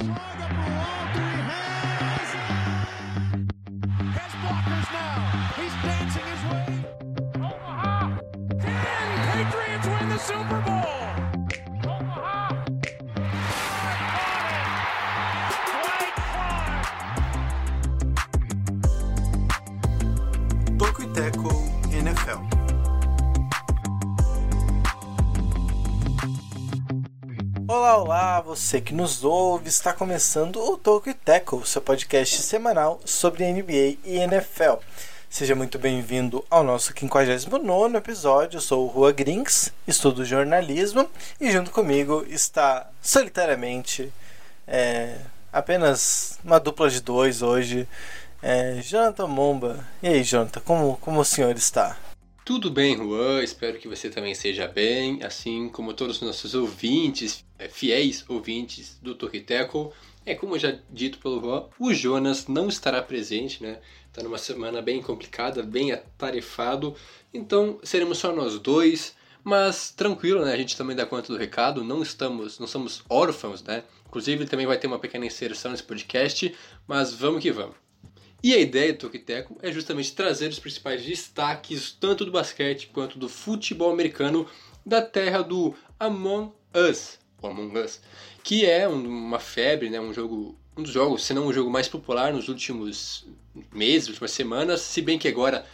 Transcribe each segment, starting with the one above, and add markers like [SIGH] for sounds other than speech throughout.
Olá, olá, você que nos ouve, está começando o e Tackle, seu podcast semanal sobre NBA e NFL. Seja muito bem-vindo ao nosso 59 episódio. Eu sou o Rua Grinks, estudo jornalismo e junto comigo está solitariamente é, apenas uma dupla de dois hoje, é, Jonathan Momba. E aí, Jonathan, como, como o senhor está? Tudo bem, Juan? Espero que você também esteja bem, assim como todos os nossos ouvintes, é, fiéis ouvintes do Torquiteco. É como já dito pelo Juan, o Jonas não estará presente, né? Está numa semana bem complicada, bem atarefado, então seremos só nós dois. Mas tranquilo, né? A gente também dá conta do recado, não estamos, não somos órfãos, né? Inclusive também vai ter uma pequena inserção nesse podcast, mas vamos que vamos. E a ideia do Tokiteco é justamente trazer os principais destaques, tanto do basquete quanto do futebol americano, da terra do Among Us, Among Us, que é uma febre, né, um jogo, um dos jogos, se não o jogo mais popular nos últimos meses, últimas semanas, se bem que agora,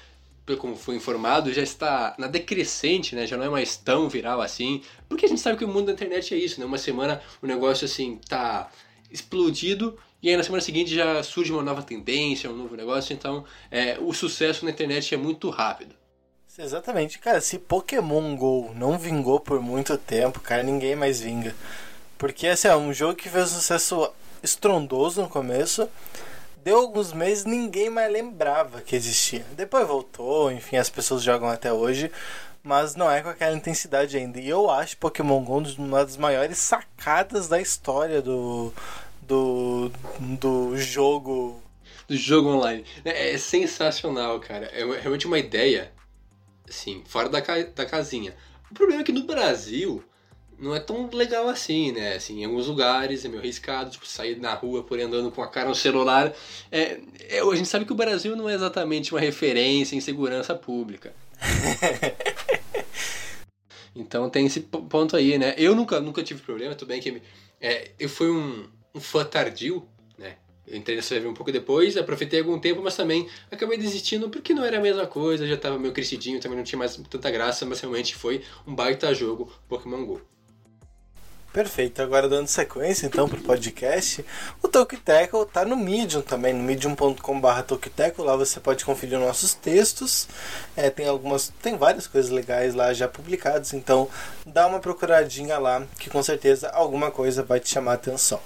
como foi informado, já está na decrescente, né, já não é mais tão viral assim, porque a gente sabe que o mundo da internet é isso, né, uma semana o negócio assim tá explodido e aí na semana seguinte já surge uma nova tendência, um novo negócio, então é, o sucesso na internet é muito rápido. Exatamente, cara, se Pokémon GO não vingou por muito tempo, cara, ninguém mais vinga. Porque assim, é um jogo que fez um sucesso estrondoso no começo, deu alguns meses ninguém mais lembrava que existia. Depois voltou, enfim, as pessoas jogam até hoje, mas não é com aquela intensidade ainda. E eu acho Pokémon GO uma das maiores sacadas da história do, do, do jogo. Do jogo online. É, é sensacional, cara. É realmente uma ideia, assim, fora da, da casinha. O problema é que no Brasil não é tão legal assim, né? Assim, em alguns lugares é meio arriscado, tipo, sair na rua por andando com a cara no celular. É, é, a gente sabe que o Brasil não é exatamente uma referência em segurança pública. [LAUGHS] então tem esse ponto aí, né? Eu nunca, nunca tive problema, tudo bem que é, eu fui um, um fã tardio, né? Eu entrei nessa live um pouco depois, aproveitei algum tempo, mas também acabei desistindo porque não era a mesma coisa, já estava meio crescidinho, também não tinha mais tanta graça, mas realmente foi um baita jogo Pokémon GO. Perfeito, agora dando sequência então pro podcast, o Tokiteco tá no Medium também, no medium.com.br Tokiteco, lá você pode conferir nossos textos, é, tem algumas, tem várias coisas legais lá já publicadas, então dá uma procuradinha lá, que com certeza alguma coisa vai te chamar a atenção.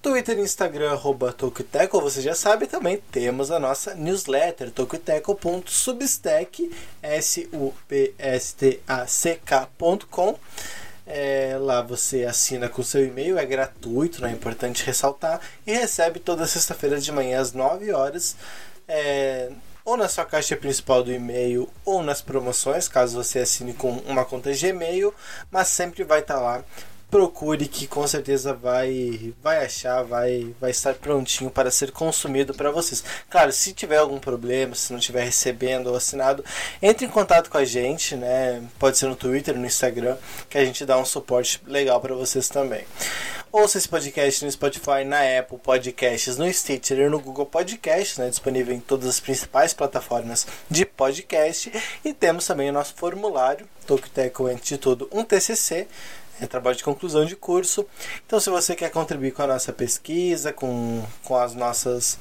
Twitter e Instagram, arroba Tokiteco, você já sabe, também temos a nossa newsletter, tokiteco.substack, S-U-B-S-T-A-C-K.com, é, lá você assina com seu e-mail, é gratuito, né? é importante ressaltar, e recebe toda sexta-feira de manhã às 9 horas, é, ou na sua caixa principal do e-mail, ou nas promoções, caso você assine com uma conta Gmail, mas sempre vai estar tá lá procure que com certeza vai vai achar, vai vai estar prontinho para ser consumido para vocês. Claro, se tiver algum problema, se não estiver recebendo ou assinado, entre em contato com a gente, né? Pode ser no Twitter, no Instagram, que a gente dá um suporte legal para vocês também. Ouça esse podcast no Spotify, na Apple Podcasts, no Stitcher e no Google Podcasts, né? disponível em todas as principais plataformas de podcast. E temos também o nosso formulário, Tokiteco antes de tudo, um TCC é trabalho de conclusão de curso. Então, se você quer contribuir com a nossa pesquisa, com, com as nossas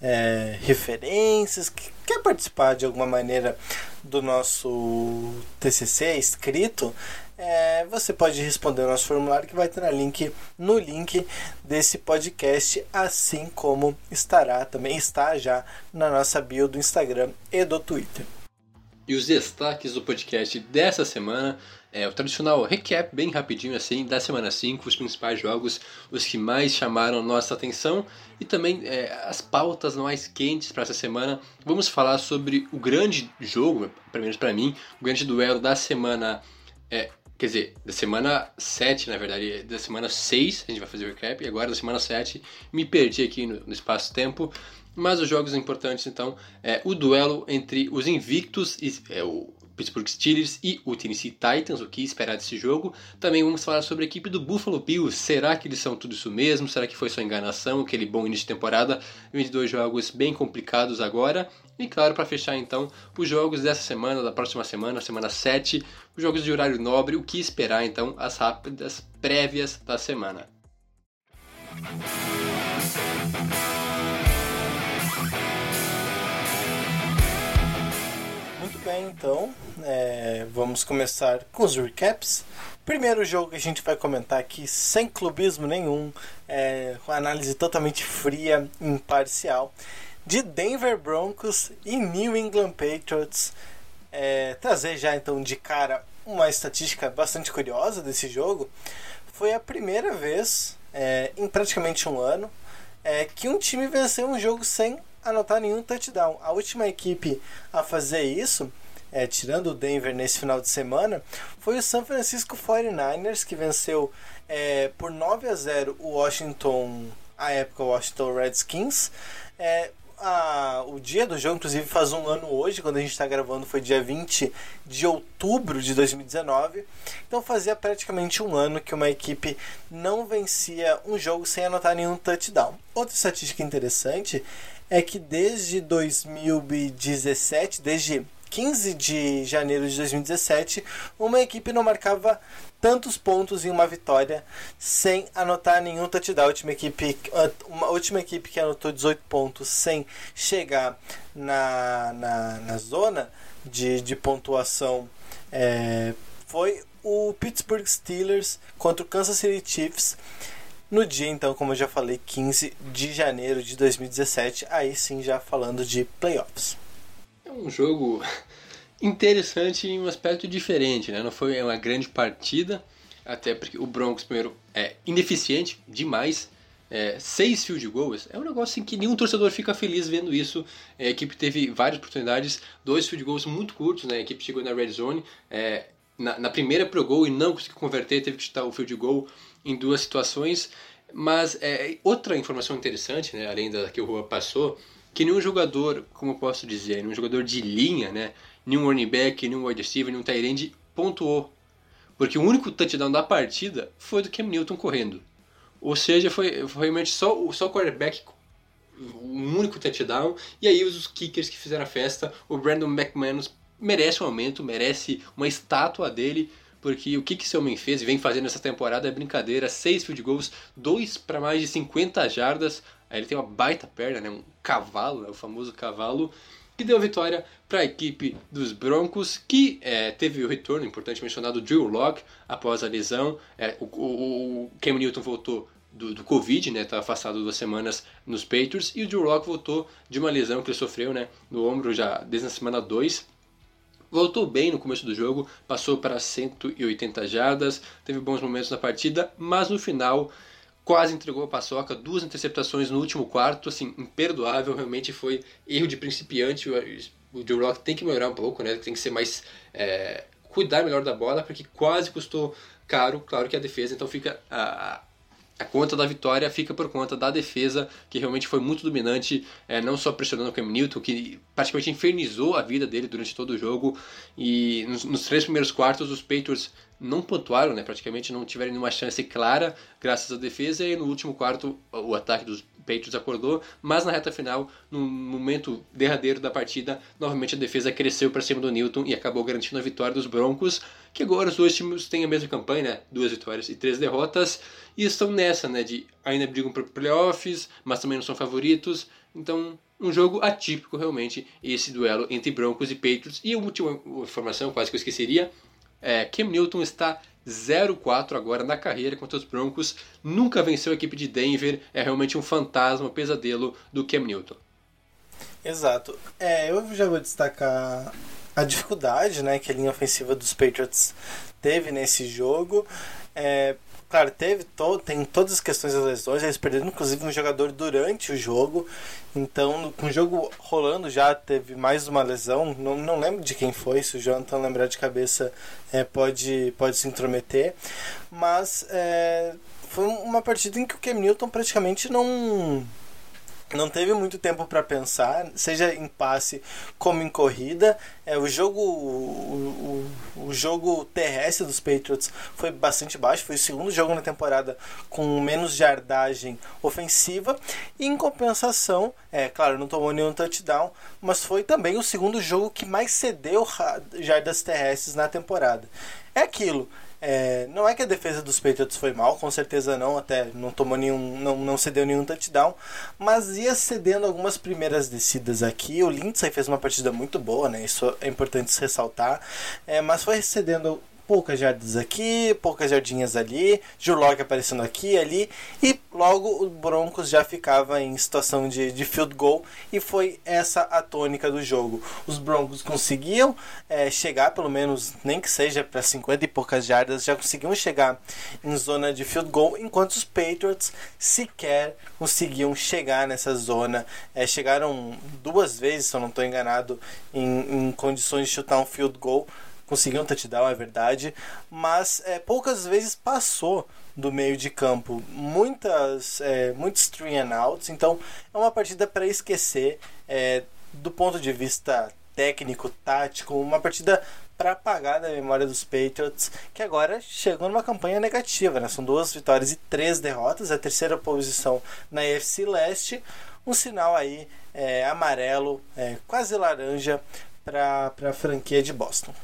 é, referências, quer participar de alguma maneira do nosso TCC escrito, é, você pode responder o nosso formulário que vai ter link no link desse podcast, assim como estará também está já na nossa bio do Instagram e do Twitter. E os destaques do podcast dessa semana é o tradicional recap, bem rapidinho assim, da semana 5, os principais jogos, os que mais chamaram nossa atenção e também é, as pautas mais quentes para essa semana. Vamos falar sobre o grande jogo, pelo menos para mim, o grande duelo da semana é, Quer dizer, da semana 7, na verdade, da semana 6 a gente vai fazer o recap, e agora da semana 7 me perdi aqui no, no espaço-tempo. Mas os jogos importantes, então, é o duelo entre os invictos, é, o Pittsburgh Steelers e o Tennessee Titans, o que esperar desse jogo. Também vamos falar sobre a equipe do Buffalo Bills. Será que eles são tudo isso mesmo? Será que foi só enganação? Aquele bom início de temporada? 22 jogos bem complicados agora. E claro, para fechar então, os jogos dessa semana, da próxima semana, semana 7, os jogos de horário nobre, o que esperar então, as rápidas prévias da semana. Muito bem, então, é, vamos começar com os recaps. Primeiro jogo que a gente vai comentar aqui, sem clubismo nenhum, é, com análise totalmente fria, imparcial de Denver Broncos e New England Patriots. É, trazer já então de cara uma estatística bastante curiosa desse jogo. Foi a primeira vez é, em praticamente um ano é, que um time venceu um jogo sem anotar nenhum touchdown. A última equipe a fazer isso, é, tirando o Denver nesse final de semana, foi o San Francisco 49ers, que venceu é, por 9 a 0 o Washington, a época Washington Redskins. É, a, o dia do jogo, inclusive faz um ano hoje, quando a gente está gravando, foi dia 20 de outubro de 2019. Então fazia praticamente um ano que uma equipe não vencia um jogo sem anotar nenhum touchdown. Outra estatística interessante é que desde 2017, desde 15 de janeiro de 2017, uma equipe não marcava tantos pontos em uma vitória sem anotar nenhum touchdown. A última equipe, uma última equipe que anotou 18 pontos sem chegar na, na, na zona de, de pontuação é, foi o Pittsburgh Steelers contra o Kansas City Chiefs. No dia, então, como eu já falei, 15 de janeiro de 2017, aí sim já falando de playoffs. É um jogo [LAUGHS] interessante em um aspecto diferente, né? Não foi uma grande partida, até porque o Broncos, primeiro, é ineficiente demais. É, seis field goals é um negócio em que nenhum torcedor fica feliz vendo isso. É, a equipe teve várias oportunidades, dois field goals muito curtos, né? A equipe chegou na red zone é, na, na, primeira pro gol e não conseguiu converter, teve que chutar o field goal em duas situações. Mas é, outra informação interessante, né, além da que o Rua passou, que nenhum jogador, como eu posso dizer, nenhum jogador de linha, né, nenhum running back, nenhum wide receiver, nenhum tight end pontuou. Porque o único touchdown da partida foi do Cam Newton correndo. Ou seja, foi, foi realmente só, só o quarterback um único touchdown. E aí os kickers que fizeram a festa, o Brandon McManus merece um aumento, merece uma estátua dele, porque o que, que esse homem fez e vem fazendo essa temporada é brincadeira. Seis field goals, dois para mais de 50 jardas. Aí ele tem uma baita perna, né? um cavalo, né? o famoso cavalo que deu a vitória para a equipe dos Broncos, que é, teve o retorno, importante mencionado, do Drew Locke após a lesão. É, o, o, o, Cam Newton voltou do, do Covid, né, tá afastado duas semanas nos Patriots, e o Drew Locke voltou de uma lesão que ele sofreu né, no ombro já desde a semana 2. Voltou bem no começo do jogo, passou para 180 jardas, teve bons momentos na partida, mas no final quase entregou a paçoca, duas interceptações no último quarto, assim, imperdoável, realmente foi erro de principiante. O Joe Rock tem que melhorar um pouco, né? Tem que ser mais. É, cuidar melhor da bola, porque quase custou caro. Claro que a defesa, então fica a, a conta da vitória fica por conta da defesa, que realmente foi muito dominante, é, não só pressionando o Cam Newton, que praticamente infernizou a vida dele durante todo o jogo. E nos, nos três primeiros quartos, os Patriots não pontuaram, né, praticamente não tiveram nenhuma chance clara, graças à defesa. E no último quarto, o ataque dos Patriots acordou, mas na reta final, no momento derradeiro da partida, novamente a defesa cresceu para cima do Newton e acabou garantindo a vitória dos Broncos, que agora os dois times têm a mesma campanha, né? duas vitórias e três derrotas, e estão nessa, né, de ainda brigam para playoffs, mas também não são favoritos, então um jogo atípico realmente esse duelo entre Broncos e Patriots. E a última informação, quase que eu esqueceria, é, Cam Newton está 0-4 agora na carreira contra os Broncos. Nunca venceu a equipe de Denver. É realmente um fantasma, um pesadelo do Cam Newton. Exato. É, eu já vou destacar a dificuldade né, que a linha ofensiva dos Patriots teve nesse jogo. É, claro, teve todo, tem todas as questões das lesões, eles perderam inclusive um jogador durante o jogo. Então, com o jogo rolando já teve mais uma lesão. Não, não lembro de quem foi, se o Jonathan lembrar de cabeça é, pode, pode se intrometer. Mas é, foi uma partida em que o Cam Newton praticamente não não teve muito tempo para pensar, seja em passe como em corrida. É, o jogo o, o, o, jogo terrestre dos Patriots foi bastante baixo, foi o segundo jogo na temporada com menos jardagem ofensiva. E em compensação, é claro, não tomou nenhum touchdown, mas foi também o segundo jogo que mais cedeu jardas terrestres na temporada. É aquilo. É, não é que a defesa dos Patriots foi mal, com certeza não, até não tomou nenhum, não, não cedeu nenhum touchdown, mas ia cedendo algumas primeiras descidas aqui. O Lindsay fez uma partida muito boa, né? Isso é importante ressaltar, é, mas foi cedendo poucas jardas aqui, poucas jardinhas ali, Jurlock aparecendo aqui ali, e logo o Broncos já ficava em situação de, de field goal, e foi essa a tônica do jogo. Os Broncos conseguiam é, chegar, pelo menos, nem que seja para 50 e poucas jardas, já conseguiam chegar em zona de field goal, enquanto os Patriots sequer conseguiam chegar nessa zona. É, chegaram duas vezes, se eu não estou enganado, em, em condições de chutar um field goal conseguiu um touchdown, é verdade, mas é, poucas vezes passou do meio de campo. Muitas, é, muitos three and outs, então é uma partida para esquecer é, do ponto de vista técnico, tático, uma partida para apagar da memória dos Patriots, que agora chegou numa campanha negativa, né? São duas vitórias e três derrotas, a terceira posição na AFC Leste, um sinal aí é, amarelo, é, quase laranja para a franquia de Boston.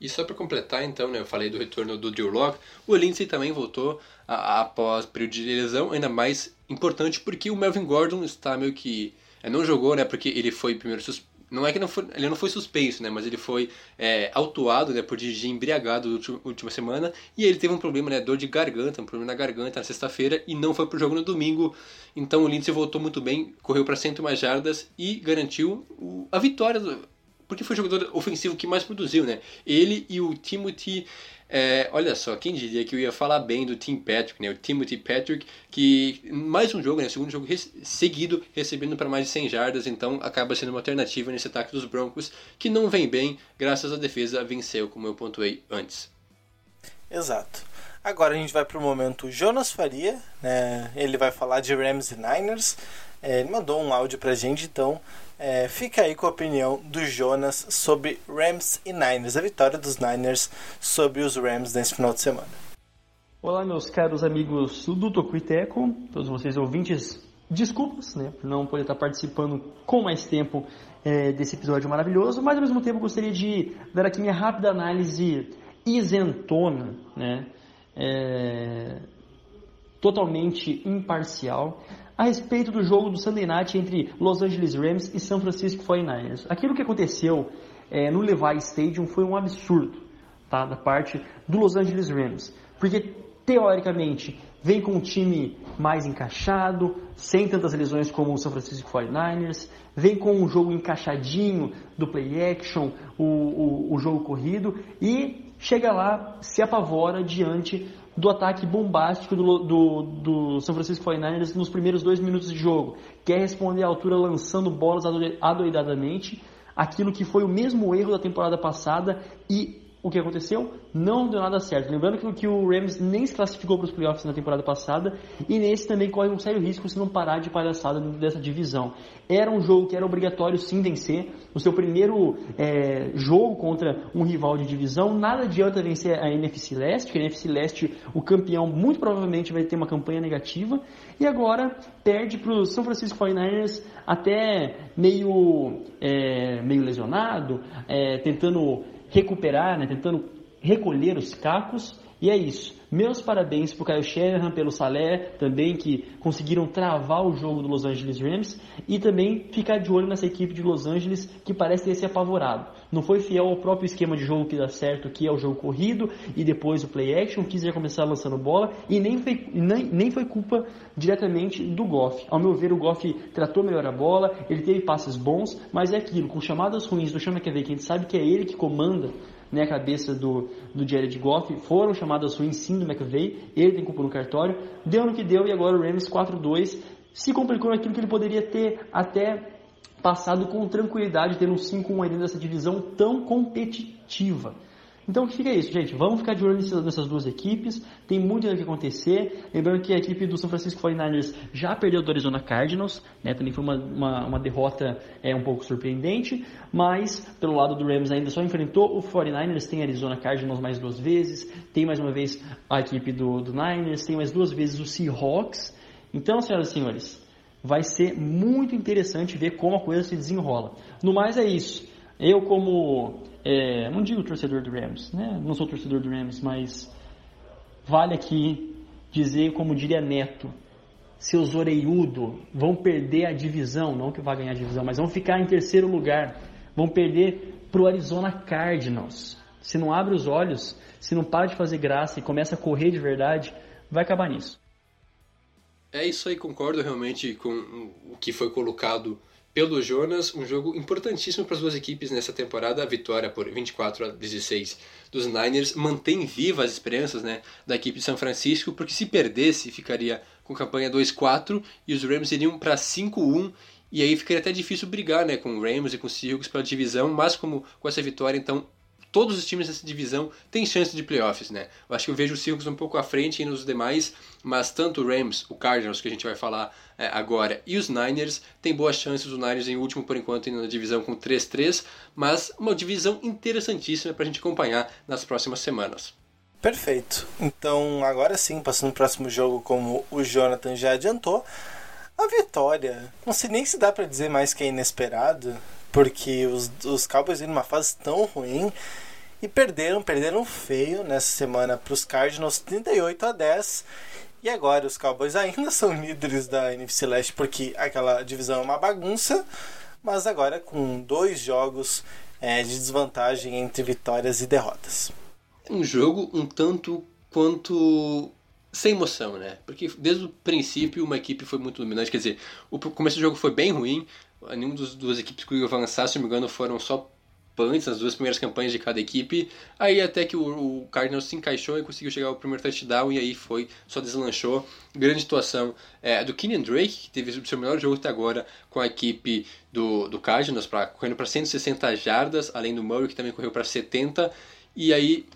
E só para completar, então, né, eu falei do retorno do Drew Locke, o Lindsay também voltou a, a, após período de lesão, ainda mais importante porque o Melvin Gordon está meio que. É, não jogou, né, porque ele foi primeiro suspenso. Não é que não foi, ele não foi suspenso, né, mas ele foi é, autuado né, por dirigir embriagado na última semana e ele teve um problema, né, dor de garganta, um problema na garganta na sexta-feira e não foi pro jogo no domingo. Então o Lindsay voltou muito bem, correu para 101 jardas e garantiu o, a vitória do, porque foi o jogador ofensivo que mais produziu, né? Ele e o Timothy. É, olha só, quem diria que eu ia falar bem do Tim Patrick, né? O Timothy Patrick, que mais um jogo, né? Segundo jogo seguido, recebendo para mais de 100 jardas, então acaba sendo uma alternativa nesse ataque dos Broncos, que não vem bem, graças à defesa venceu, como eu pontuei antes. Exato. Agora a gente vai para o momento Jonas Faria, né? Ele vai falar de Rams e Niners. É, ele mandou um áudio pra gente, então é, fica aí com a opinião do Jonas sobre Rams e Niners, a vitória dos Niners sobre os Rams nesse final de semana. Olá, meus caros amigos do Tocuiteco, todos vocês ouvintes, desculpas né, por não poder estar participando com mais tempo é, desse episódio maravilhoso, mas ao mesmo tempo gostaria de dar aqui minha rápida análise isentona, né, é, totalmente imparcial a respeito do jogo do Sunday Night entre Los Angeles Rams e São Francisco 49ers. Aquilo que aconteceu é, no Levi Stadium foi um absurdo tá, da parte do Los Angeles Rams, porque teoricamente vem com um time mais encaixado, sem tantas lesões como o São Francisco 49ers, vem com um jogo encaixadinho do play action, o, o, o jogo corrido e chega lá, se apavora diante do ataque bombástico do, do, do São Francisco 49ers nos primeiros dois minutos de jogo. Quer responder à altura lançando bolas adoidadamente, aquilo que foi o mesmo erro da temporada passada e o que aconteceu? Não deu nada certo. Lembrando que, que o Rams nem se classificou para os playoffs na temporada passada e nesse também corre um sério risco se não parar de palhaçada dentro dessa divisão. Era um jogo que era obrigatório sim vencer. O seu primeiro é, jogo contra um rival de divisão. Nada adianta vencer a NFC Leste, que a NFC Leste, o campeão, muito provavelmente vai ter uma campanha negativa. E agora perde para o São Francisco 49ers até meio, é, meio lesionado, é, tentando recuperar, né, tentando recolher os cacos. E é isso. Meus parabéns para o Kyle Shanahan, pelo Salé também, que conseguiram travar o jogo do Los Angeles Rams e também ficar de olho nessa equipe de Los Angeles que parece ter se apavorado. Não foi fiel ao próprio esquema de jogo que dá certo, que é o jogo corrido e depois o play action, quis já começar lançando bola e nem foi, nem, nem foi culpa diretamente do Goff. Ao meu ver, o Goff tratou melhor a bola, ele teve passes bons, mas é aquilo, com chamadas ruins do Sean McVay, que a gente sabe que é ele que comanda né, a cabeça do, do Jared Goff, foram chamadas ruins sim do McVay, ele tem culpa no cartório, deu no que deu e agora o Rams 4-2 se complicou naquilo que ele poderia ter até passado com tranquilidade, tendo um 5-1 aí dentro dessa divisão tão competitiva. Então o que fica isso, gente? Vamos ficar de olho nessas duas equipes. Tem muito o que acontecer. Lembrando que a equipe do São Francisco 49ers já perdeu do Arizona Cardinals, né? Também foi uma, uma, uma, derrota é, um pouco surpreendente. Mas pelo lado do Rams ainda só enfrentou o 49ers, tem Arizona Cardinals mais duas vezes, tem mais uma vez a equipe do, do Niners, tem mais duas vezes o Seahawks. Então, senhoras e senhores, vai ser muito interessante ver como a coisa se desenrola. No mais é isso. Eu como é, não digo torcedor do Rams, né? Não sou torcedor do Rams, mas vale aqui dizer, como diria Neto, seus oreiudo vão perder a divisão, não que vai ganhar a divisão, mas vão ficar em terceiro lugar, vão perder para o Arizona Cardinals. Se não abre os olhos, se não para de fazer graça e começa a correr de verdade, vai acabar nisso. É isso aí, concordo realmente com o que foi colocado pelo Jonas, um jogo importantíssimo para as duas equipes nessa temporada. A vitória por 24 a 16 dos Niners mantém viva as esperanças né, da equipe de São Francisco, porque se perdesse, ficaria com campanha 2-4 e os Rams iriam para 5-1 e aí ficaria até difícil brigar né, com o Rams e com o Seahawks pela divisão, mas como com essa vitória, então todos os times dessa divisão têm chance de playoffs, né? Eu acho que eu vejo o Seahawks um pouco à frente nos demais, mas tanto o Rams, o Cardinals, que a gente vai falar é, agora, e os Niners têm boas chances. Os Niners em último por enquanto na divisão com 3-3, mas uma divisão interessantíssima para a gente acompanhar nas próximas semanas. Perfeito. Então, agora sim, passando para o próximo jogo, como o Jonathan já adiantou, a vitória, não sei nem se dá para dizer mais que é inesperado, porque os, os Cowboys vêm numa fase tão ruim e perderam, perderam feio nessa semana para os Cardinals 38 a 10. E agora os Cowboys ainda [LAUGHS] são líderes da NFC Leste porque aquela divisão é uma bagunça, mas agora com dois jogos é, de desvantagem entre vitórias e derrotas. Um jogo um tanto quanto sem emoção, né? Porque desde o princípio uma equipe foi muito dominante, quer dizer, o começo do jogo foi bem ruim, nenhuma das duas equipes que avançar, se não me engano, foram só punts nas duas primeiras campanhas de cada equipe. Aí até que o, o Cardinals se encaixou e conseguiu chegar ao primeiro touchdown e aí foi, só deslanchou. Grande situação é, do Kenyon Drake, que teve o seu melhor jogo até agora com a equipe do, do Cardinals, pra, correndo para 160 jardas, além do Murray, que também correu para 70. E aí,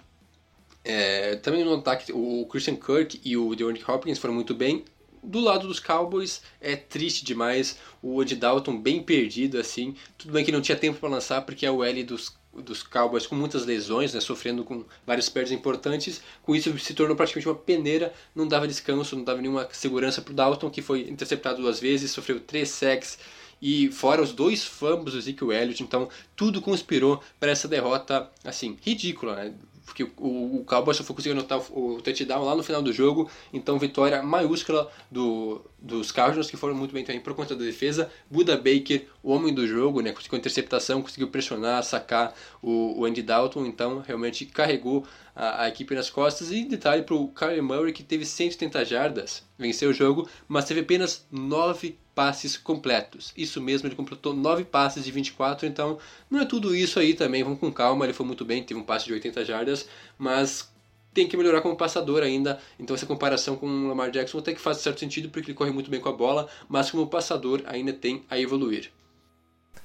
é, também no ataque, o Christian Kirk e o DeAndre Hopkins foram muito bem do lado dos Cowboys é triste demais. O Andy Dalton bem perdido assim. Tudo bem que não tinha tempo para lançar porque é o L dos dos Cowboys com muitas lesões, né, sofrendo com várias perdas importantes. Com isso se tornou praticamente uma peneira, não dava descanso, não dava nenhuma segurança para o Dalton, que foi interceptado duas vezes, sofreu três sacks e fora os dois fumbles do Ezekiel Elliott, então tudo conspirou para essa derrota assim ridícula, né? Porque o, o Cowboys só foi conseguir anotar o, o touchdown lá no final do jogo, então vitória maiúscula do, dos Cardinals, que foram muito bem também por conta da defesa. Buda Baker, o homem do jogo, né, conseguiu interceptação, conseguiu pressionar, sacar o, o Andy Dalton, então realmente carregou a, a equipe nas costas. E detalhe para o Kyler Murray, que teve 170 jardas, venceu o jogo, mas teve apenas 9 passes completos. Isso mesmo, ele completou 9 passes de 24, então não é tudo isso aí também, vamos com calma, ele foi muito bem, teve um passe de 80 jardas, mas tem que melhorar como passador ainda, então essa comparação com o Lamar Jackson até que faz certo sentido porque ele corre muito bem com a bola, mas como passador ainda tem a evoluir.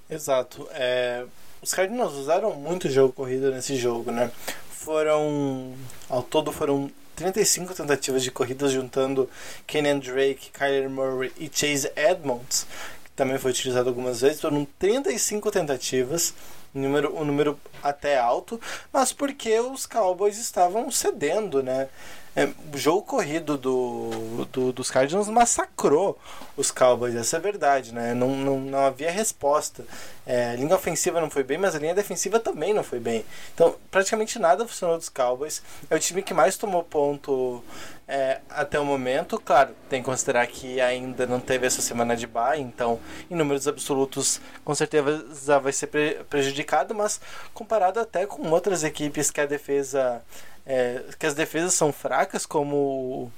Exato, é... os Cardinals usaram muito jogo corrido nesse jogo, né? Foram, ao todo foram 35 tentativas de corridas juntando Kenyan Drake, Kyler Murray e Chase Edmonds, também foi utilizado algumas vezes, foram 35 tentativas, um número, um número até alto, mas porque os Cowboys estavam cedendo, né? É, o jogo corrido do, do, dos Cardinals massacrou os Cowboys, essa é verdade, né? Não, não, não havia resposta. É, a linha ofensiva não foi bem, mas a linha defensiva também não foi bem. Então, praticamente nada funcionou dos Cowboys. É o time que mais tomou ponto é, até o momento. Claro, tem que considerar que ainda não teve essa semana de bye, então, em números absolutos, com certeza vai ser prejudicado, mas comparado até com outras equipes que a defesa é, que as defesas são fracas, como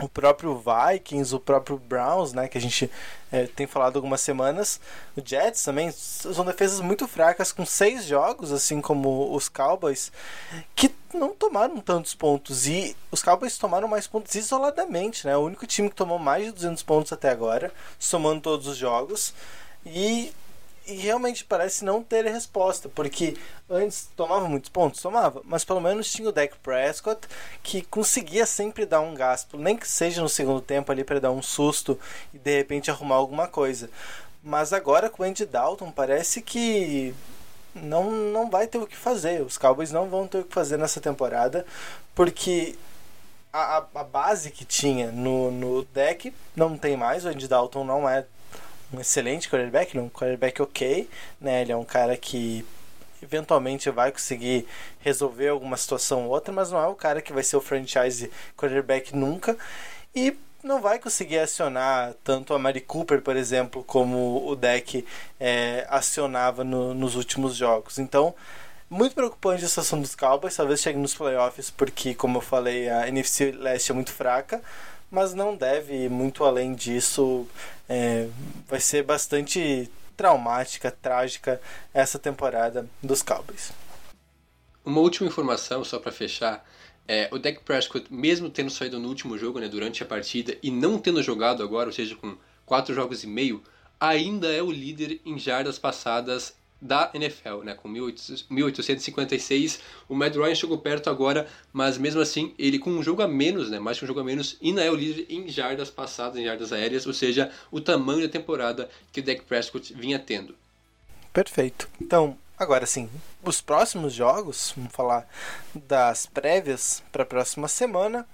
o próprio Vikings, o próprio Browns, né, que a gente é, tem falado algumas semanas, o Jets também são defesas muito fracas com seis jogos, assim como os Cowboys, que não tomaram tantos pontos e os Cowboys tomaram mais pontos isoladamente, né? O único time que tomou mais de 200 pontos até agora, somando todos os jogos. E e realmente parece não ter resposta, porque antes tomava muitos pontos, tomava, mas pelo menos tinha o Dak Prescott que conseguia sempre dar um gasto, nem que seja no segundo tempo ali para dar um susto e de repente arrumar alguma coisa. Mas agora com o Andy Dalton parece que não, não vai ter o que fazer. Os Cowboys não vão ter o que fazer nessa temporada, porque a, a base que tinha no, no deck não tem mais. O Andy Dalton não é um excelente quarterback, é um quarterback ok, né? Ele é um cara que eventualmente vai conseguir resolver alguma situação ou outra, mas não é o cara que vai ser o franchise quarterback nunca. E não vai conseguir acionar tanto a Mari Cooper, por exemplo, como o deck é, acionava no, nos últimos jogos. Então, muito preocupante a situação dos Cowboys. Talvez chegue nos playoffs, porque, como eu falei, a NFC Leste é muito fraca mas não deve ir muito além disso. É, vai ser bastante traumática, trágica essa temporada dos Cowboys. Uma última informação, só para fechar. É, o Dak Prescott, mesmo tendo saído no último jogo, né, durante a partida, e não tendo jogado agora, ou seja, com quatro jogos e meio, ainda é o líder em jardas passadas da NFL, né, com 1856. O Matt Ryan chegou perto agora, mas mesmo assim, ele com um jogo a menos, né, mais que um jogo a menos, ainda é o líder em jardas passadas, em jardas aéreas, ou seja, o tamanho da temporada que o Dak Prescott vinha tendo. Perfeito. Então, agora sim, os próximos jogos, vamos falar das prévias para a próxima semana.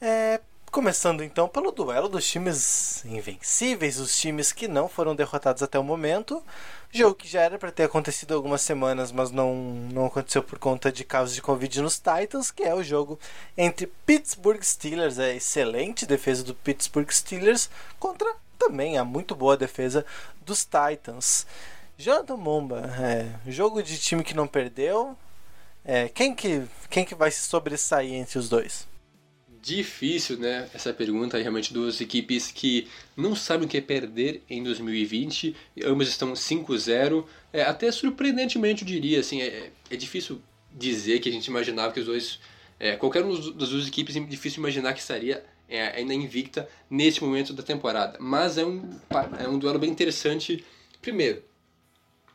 É, Começando então pelo duelo dos times invencíveis, os times que não foram derrotados até o momento. Jogo que já era para ter acontecido algumas semanas, mas não, não aconteceu por conta de casos de Covid nos Titans, que é o jogo entre Pittsburgh Steelers, a excelente defesa do Pittsburgh Steelers, contra também a muito boa defesa dos Titans. Jonathan Momba, é, jogo de time que não perdeu. É, quem, que, quem que vai se sobressair entre os dois? Difícil, né? Essa pergunta realmente duas equipes que não sabem o que é perder em 2020. Ambas estão 5-0. É, até surpreendentemente, eu diria, assim, é, é, difícil dizer que a gente imaginava que os dois. É, qualquer um das duas equipes é difícil imaginar que estaria é, ainda invicta nesse momento da temporada. Mas é um, é um duelo bem interessante. Primeiro,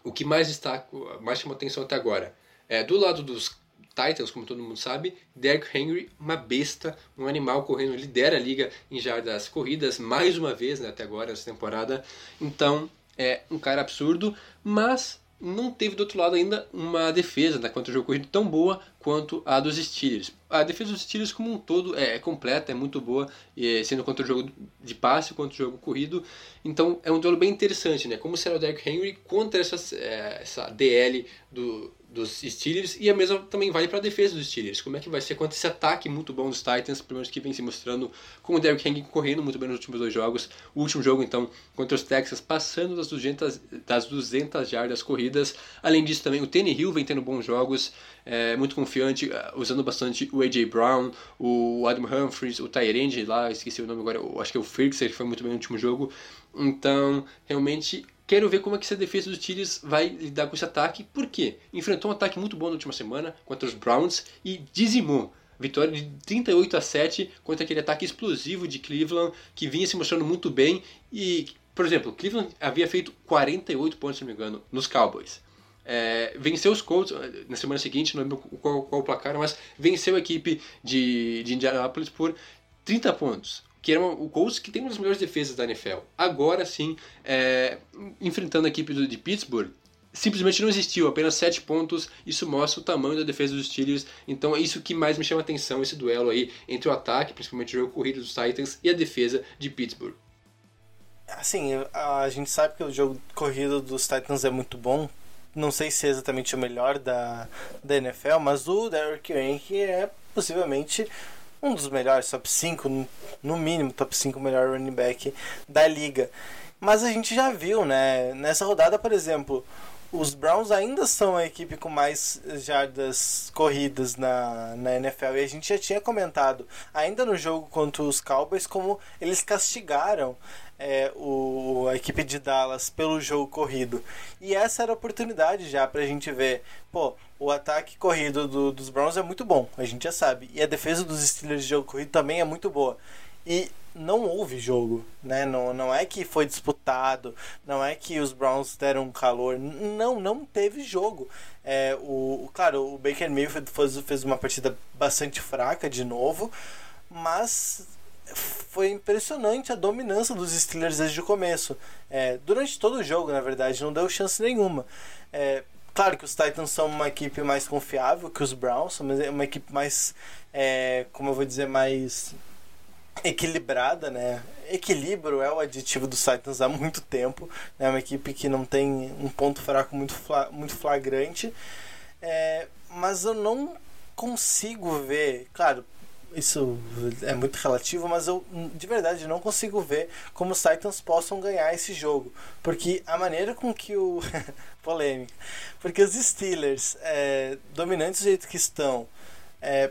o que mais destaco, mais chama atenção até agora, é do lado dos Titans, como todo mundo sabe, Derrick Henry, uma besta, um animal correndo, lidera a liga em jardas corridas mais uma vez né, até agora essa temporada. Então é um cara absurdo, mas não teve do outro lado ainda uma defesa né, contra o jogo corrido tão boa quanto a dos Steelers. A defesa dos Steelers como um todo é, é completa, é muito boa, e, sendo contra o jogo de passe quanto o jogo corrido. Então é um duelo bem interessante, né? Como será o Derrick Henry contra essa, é, essa DL do, dos Steelers e a mesma também vale para a defesa dos Steelers. Como é que vai ser contra esse ataque muito bom dos Titans, pelo menos que vem se mostrando com o Derrick Henry correndo muito bem nos últimos dois jogos. O último jogo, então, contra os Texas, passando das 200, das 200 jardas corridas. Além disso, também o Hill vem tendo bons jogos, é, muito confiante, é, usando bastante o A.J. Brown, o Adam Humphries, o Tyrande lá, esqueci o nome agora, acho que é o Firkser, que foi muito bem no último jogo. Então, realmente Quero ver como é que essa defesa dos Tigres vai lidar com esse ataque, porque enfrentou um ataque muito bom na última semana contra os Browns e dizimou. Vitória de 38 a 7 contra aquele ataque explosivo de Cleveland que vinha se mostrando muito bem e, por exemplo, Cleveland havia feito 48 pontos, se não me engano, nos Cowboys. É, venceu os Colts eh, na semana seguinte, não lembro qual, qual o placar, mas venceu a equipe de, de Indianapolis por 30 pontos que era o Colts que tem uma das melhores defesas da NFL. Agora sim, é, enfrentando a equipe de Pittsburgh, simplesmente não existiu, apenas 7 pontos. Isso mostra o tamanho da defesa dos Steelers. Então é isso que mais me chama atenção, esse duelo aí entre o ataque, principalmente o jogo corrido dos Titans, e a defesa de Pittsburgh. Assim, a gente sabe que o jogo corrido dos Titans é muito bom. Não sei se é exatamente o melhor da, da NFL, mas o Derrick Henry é possivelmente um dos melhores, top 5, no mínimo top 5 melhor running back da liga. Mas a gente já viu, né? Nessa rodada, por exemplo, os Browns ainda são a equipe com mais jardas corridas na, na NFL. E a gente já tinha comentado, ainda no jogo contra os Cowboys, como eles castigaram é, o, a equipe de Dallas pelo jogo corrido. E essa era a oportunidade já pra gente ver. Pô, o ataque corrido do, dos Browns é muito bom, a gente já sabe. E a defesa dos Steelers de jogo corrido também é muito boa. E não houve jogo, né? Não, não é que foi disputado, não é que os Browns deram calor, não, não teve jogo. É, o, claro, o Baker Mayfield fez, fez uma partida bastante fraca de novo, mas foi impressionante a dominância dos Steelers desde o começo. É, durante todo o jogo, na verdade, não deu chance nenhuma. É, claro que os Titans são uma equipe mais confiável que os Browns, mas é uma equipe mais, é, como eu vou dizer, mais equilibrada, né? Equilíbrio é o aditivo dos Titans há muito tempo. É né? uma equipe que não tem um ponto fraco muito, fla muito flagrante. É, mas eu não consigo ver, claro, isso é muito relativo, mas eu de verdade não consigo ver como os Titans possam ganhar esse jogo. Porque a maneira com que o. [LAUGHS] polêmica. Porque os Steelers, é, dominantes do jeito que estão, é,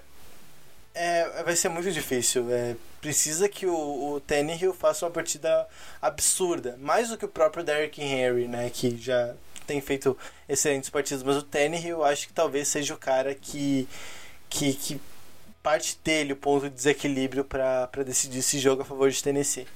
é, vai ser muito difícil. É, precisa que o, o Tannehill faça uma partida absurda, mais do que o próprio Derrick Henry, né, que já tem feito excelentes partidas, mas o Tannehill eu acho que talvez seja o cara que que, que parte dele o ponto de desequilíbrio para decidir esse jogo a favor de Tennessee.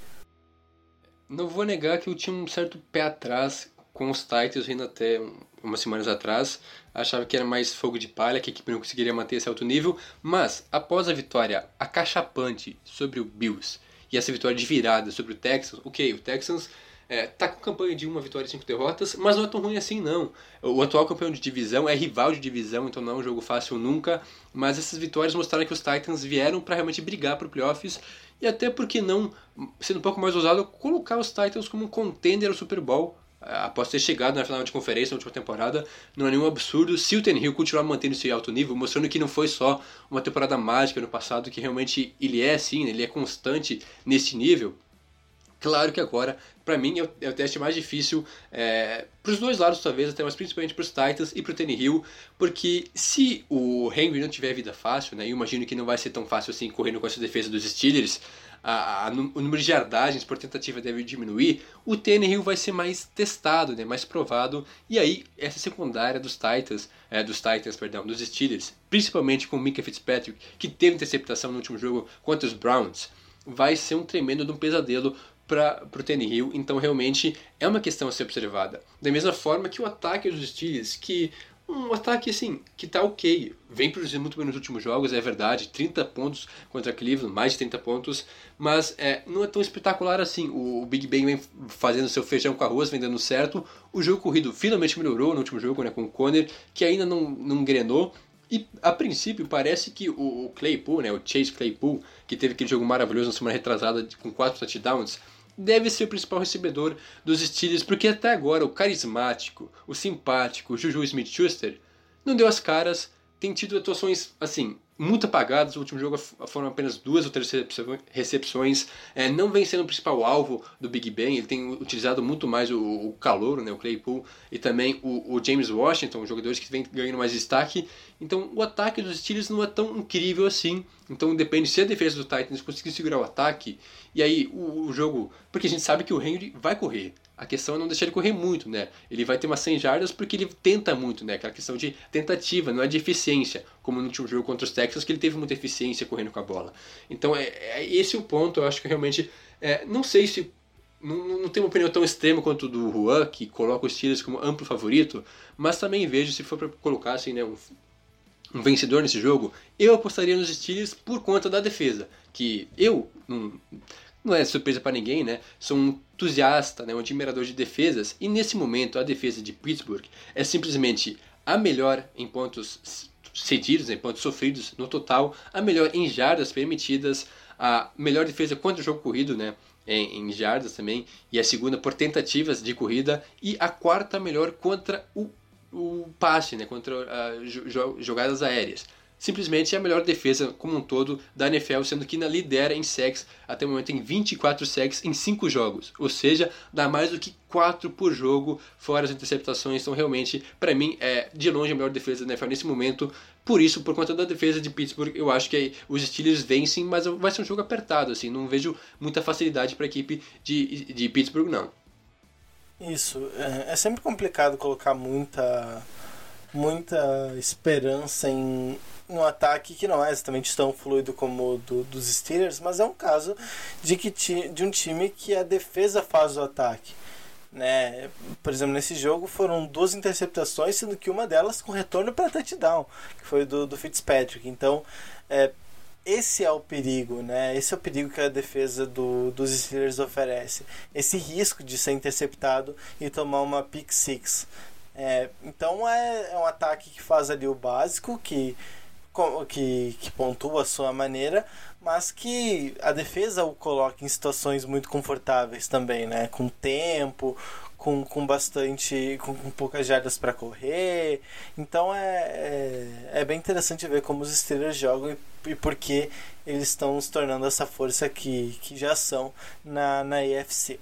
Não vou negar que eu tinha um certo pé atrás com os Titans ainda até umas semanas atrás. Achava que era mais fogo de palha, que a equipe não conseguiria manter esse alto nível. Mas, após a vitória acachapante sobre o Bills e essa vitória de virada sobre o Texans, ok, o Texans é, tá com campanha de uma vitória e cinco derrotas, mas não é tão ruim assim não. O atual campeão de divisão é rival de divisão, então não é um jogo fácil nunca. Mas essas vitórias mostraram que os Titans vieram para realmente brigar para playoffs e até porque não, sendo um pouco mais ousado, colocar os Titans como um contender ao Super Bowl após ter chegado na final de conferência na última temporada, não é nenhum absurdo se o Hill continuar mantendo esse alto nível, mostrando que não foi só uma temporada mágica no passado, que realmente ele é assim, ele é constante nesse nível. Claro que agora, para mim, é o, é o, teste mais difícil é, para os dois lados, talvez, até mas principalmente para os Titans e para o Hill, porque se o Henry não tiver vida fácil, né, eu imagino que não vai ser tão fácil assim correndo com essa defesa dos Steelers, a, a, o número de yardagens por tentativa deve diminuir, o Tannehill vai ser mais testado, né, mais provado, e aí essa secundária dos Titans, é, dos Titans, perdão, dos Steelers, principalmente com o Mika Fitzpatrick, que teve interceptação no último jogo contra os Browns, vai ser um tremendo um pesadelo para o Tannehill, então realmente é uma questão a ser observada. Da mesma forma que o ataque dos Steelers, que um ataque assim, que tá ok. Vem produzindo muito bem nos últimos jogos, é verdade. 30 pontos contra Cleveland, mais de 30 pontos. Mas é, não é tão espetacular assim. O, Big Ben vem fazendo seu feijão com arroz, vem dando certo. O jogo corrido finalmente melhorou no último jogo né, com o Conner, que ainda não, não engrenou. E a princípio parece que o, Claypool, né, o Chase Claypool, que teve aquele jogo maravilhoso na semana retrasada com 4 touchdowns, deve ser o principal recebedor dos Steelers, porque até agora o carismático, o simpático Juju Smith-Schuster não deu as caras, tem tido atuações assim muito apagadas. O último jogo foram apenas duas ou três recepções. É, não vem sendo o principal alvo do Big Ben. Ele tem utilizado muito mais o, o calor, né, o Claypool, e também o, o, James Washington, jogadores que vem ganhando mais destaque. Então o ataque dos Steelers não é tão incrível assim. Então depende se a defesa do Titans conseguir segurar o ataque. E aí o, o jogo. Porque a gente sabe que o Henry vai correr. A questão é não deixar ele correr muito, né? Ele vai ter umas 100 jardas porque ele tenta muito, né? Aquela questão de tentativa, não é de eficiência, como no último jogo contra os Texas, que ele teve muita eficiência correndo com a bola. Então, é, é esse o ponto, eu acho que realmente. É, não sei se. Não, não tenho uma opinião tão extrema quanto do Juan, que coloca os Steelers como amplo favorito, mas também vejo, se for para colocar assim, né, um, um vencedor nesse jogo, eu apostaria nos Steelers por conta da defesa. Que eu. Não, não é surpresa para ninguém, né? Sou um entusiasta, né? um admirador de defesas, e nesse momento a defesa de Pittsburgh é simplesmente a melhor em pontos cedidos, em pontos sofridos no total, a melhor em jardas permitidas, a melhor defesa contra o jogo corrido, né? Em, em jardas também, e a segunda por tentativas de corrida, e a quarta melhor contra o, o passe, né? Contra uh, jogadas aéreas. simplesmente é a melhor defesa como um todo da NFL, sendo que ainda lidera em sacks, até o momento tem 24 sacks em 5 jogos, ou seja, dá mais do que 4 por jogo, fora as interceptações, então realmente, para mim, é de longe a melhor defesa da NFL nesse momento, por isso, por conta da defesa de Pittsburgh, eu acho que os Steelers vencem, mas vai ser um jogo apertado, assim, não vejo muita facilidade para a equipe de, de Pittsburgh, não. Isso, é, é sempre complicado colocar muita muita esperança em um ataque que não é exatamente tão fluido como o do, dos Steelers, mas é um caso de, que ti, de um time que a defesa faz o ataque. Né? Por exemplo, nesse jogo foram duas interceptações, sendo que uma delas com retorno para touchdown, que foi do, do Fitzpatrick. Então, é, esse é o perigo, né? Esse é o perigo que a defesa do, dos Steelers oferece. Esse risco de ser interceptado e tomar uma pick six. É, então é, é um ataque que faz ali o básico, que que, que pontua a sua maneira, mas que a defesa o coloca em situações muito confortáveis também, né? Com tempo, com, com bastante. com, com poucas jardas para correr. Então é, é, é, bem interessante ver como os Steelers jogam e, e por que eles estão se tornando essa força que, que já são na, na EFC.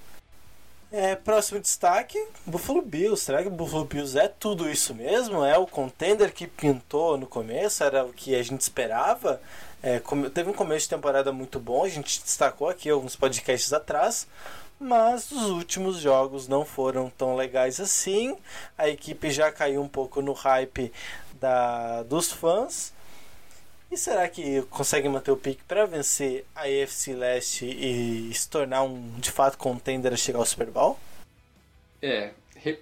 É, próximo destaque, Buffalo Bills. Será que Buffalo Bills é tudo isso mesmo? É o contender que pintou no começo? Era o que a gente esperava? É, teve um começo de temporada muito bom, a gente destacou aqui alguns podcasts atrás, mas os últimos jogos não foram tão legais assim. A equipe já caiu um pouco no hype da, dos fãs. E será que consegue manter o pique para vencer a AFC Leste e se tornar um de fato contender a chegar ao Super Bowl? É,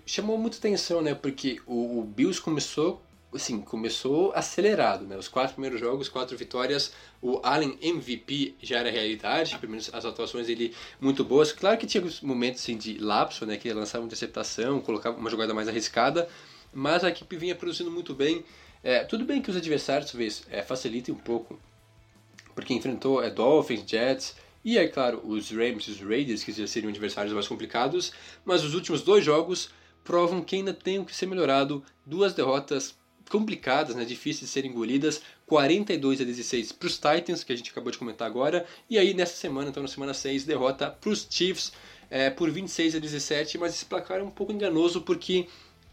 chamou muita atenção, né? Porque o, o Bills começou assim, começou acelerado, né? Os quatro primeiros jogos, quatro vitórias, o Allen MVP já era realidade, pelo menos as atuações dele muito boas. Claro que tinha momentos assim, de lapso, né? Que ele lançava uma interceptação, colocava uma jogada mais arriscada, mas a equipe vinha produzindo muito bem. É, tudo bem que os adversários, talvez, é, facilitem um pouco, porque enfrentou é, Dolphins, Jets, e aí, claro, os Rams e os Raiders, que já seriam adversários mais complicados, mas os últimos dois jogos provam que ainda tem o que ser melhorado. Duas derrotas complicadas, né, difíceis de serem engolidas, 42 a 16 para os Titans, que a gente acabou de comentar agora, e aí nessa semana, então na semana 6, derrota para os Chiefs é, por 26 a 17, mas esse placar é um pouco enganoso porque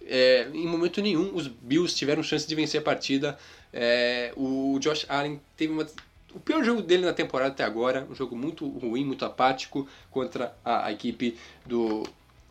é, em momento nenhum os Bills tiveram chance de vencer a partida. É, o Josh Allen teve uma, o pior jogo dele na temporada até agora, um jogo muito ruim, muito apático contra a, a equipe do,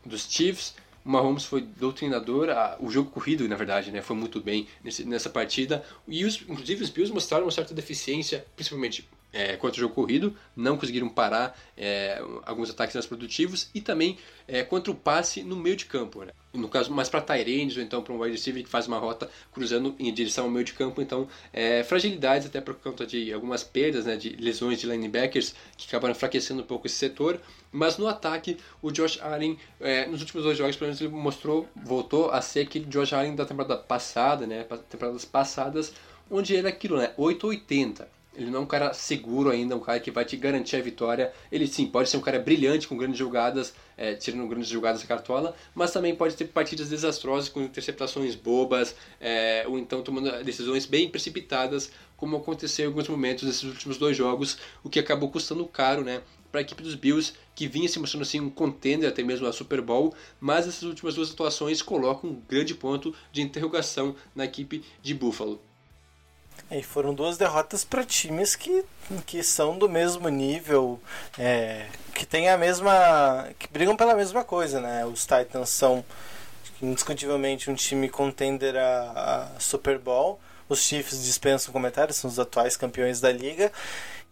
dos Chiefs. O Mahomes foi doutrinador, a, o jogo corrido, na verdade, né, foi muito bem nesse, nessa partida. E os, inclusive os Bills mostraram uma certa deficiência, principalmente é, contra o jogo corrido, não conseguiram parar é, alguns ataques mais produtivos e também é, contra o passe no meio de campo. Né? No caso, mais para Tyrands ou então para um wide receiver que faz uma rota cruzando em direção ao meio de campo. Então, é, fragilidades até por conta de algumas perdas, né, de lesões de linebackers que acabaram enfraquecendo um pouco esse setor. Mas no ataque, o Josh Allen, é, nos últimos dois jogos, pelo menos ele mostrou, voltou a ser aquele Josh Allen da temporada passada, né, temporadas passadas, onde é aquilo, né, 880 ele não é um cara seguro ainda, um cara que vai te garantir a vitória. Ele sim, pode ser um cara brilhante com grandes jogadas, é, tirando grandes jogadas da cartola, mas também pode ter partidas desastrosas com interceptações bobas, é, ou então tomando decisões bem precipitadas, como aconteceu em alguns momentos nesses últimos dois jogos, o que acabou custando caro, né? Para a equipe dos Bills, que vinha se mostrando assim um contender até mesmo a Super Bowl, mas essas últimas duas atuações colocam um grande ponto de interrogação na equipe de Buffalo. E foram duas derrotas para times que, que são do mesmo nível, é, que tem a mesma. que brigam pela mesma coisa, né? Os Titans são indiscutivelmente um time contender a, a Super Bowl. Os Chiefs dispensam comentários, são os atuais campeões da liga.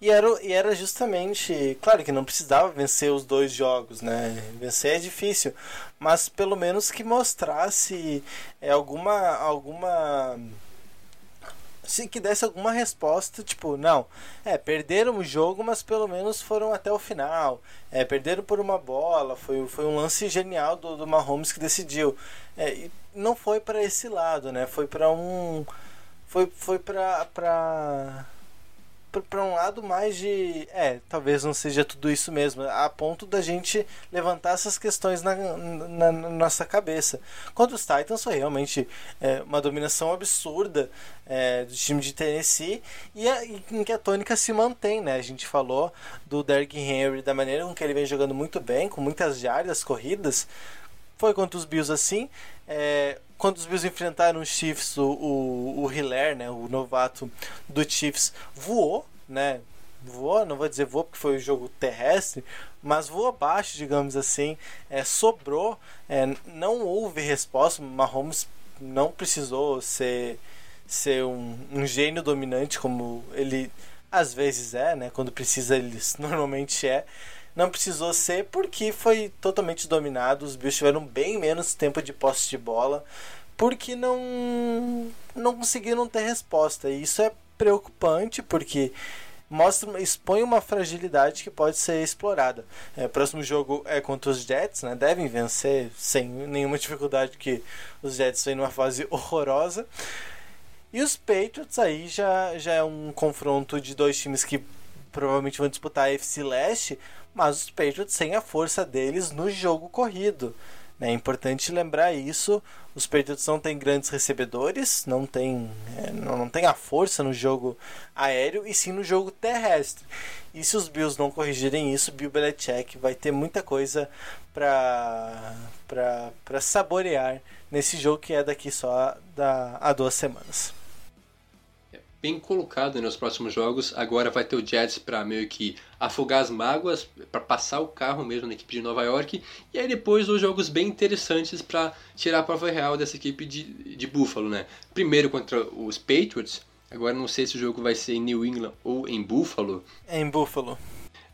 E era, e era justamente. Claro que não precisava vencer os dois jogos, né? Vencer é difícil. Mas pelo menos que mostrasse é, alguma. alguma se que desse alguma resposta, tipo, não, é, perderam o jogo, mas pelo menos foram até o final. É, perderam por uma bola, foi, foi um lance genial do, do Mahomes que decidiu. É, não foi para esse lado, né? Foi para um foi foi para para para um lado mais de. É, talvez não seja tudo isso mesmo, a ponto da gente levantar essas questões na, na, na nossa cabeça. Contra os Titans foi realmente é, uma dominação absurda é, do time de Tennessee e, a, em que a tônica se mantém, né? A gente falou do Derrick Henry, da maneira com que ele vem jogando muito bem, com muitas jardas corridas. Foi contra os Bills assim. É, quando os Bills enfrentaram os Chiefs, o, o, o Hiller, né, o novato do Chiefs, voou, né? Voou, não vou dizer voou porque foi o um jogo terrestre, mas voou abaixo, digamos assim, é, sobrou, é, não houve resposta, Mahomes não precisou ser, ser um, um gênio dominante como ele às vezes é, né? Quando precisa ele [LAUGHS] normalmente é não precisou ser porque foi totalmente dominado. Os Bills tiveram bem menos tempo de posse de bola porque não não conseguiram ter resposta. E isso é preocupante porque mostra expõe uma fragilidade que pode ser explorada. É, o próximo jogo é contra os Jets, né? Devem vencer sem nenhuma dificuldade porque os Jets vêm numa fase horrorosa. E os Patriots aí já, já é um confronto de dois times que provavelmente vão disputar a FC Leste, mas os Patriots têm a força deles no jogo corrido. É importante lembrar isso. Os Patriots não têm grandes recebedores, não tem, é, não tem a força no jogo aéreo e sim no jogo terrestre. E se os Bills não corrigirem isso, Bill Belichick vai ter muita coisa para saborear nesse jogo que é daqui só da, a duas semanas bem colocado nos próximos jogos. Agora vai ter o Jets para meio que afogar as mágoas, para passar o carro mesmo na equipe de Nova York. E aí depois os jogos bem interessantes para tirar a prova real dessa equipe de, de Buffalo, né? Primeiro contra os Patriots. Agora não sei se o jogo vai ser em New England ou em Buffalo. É em Buffalo.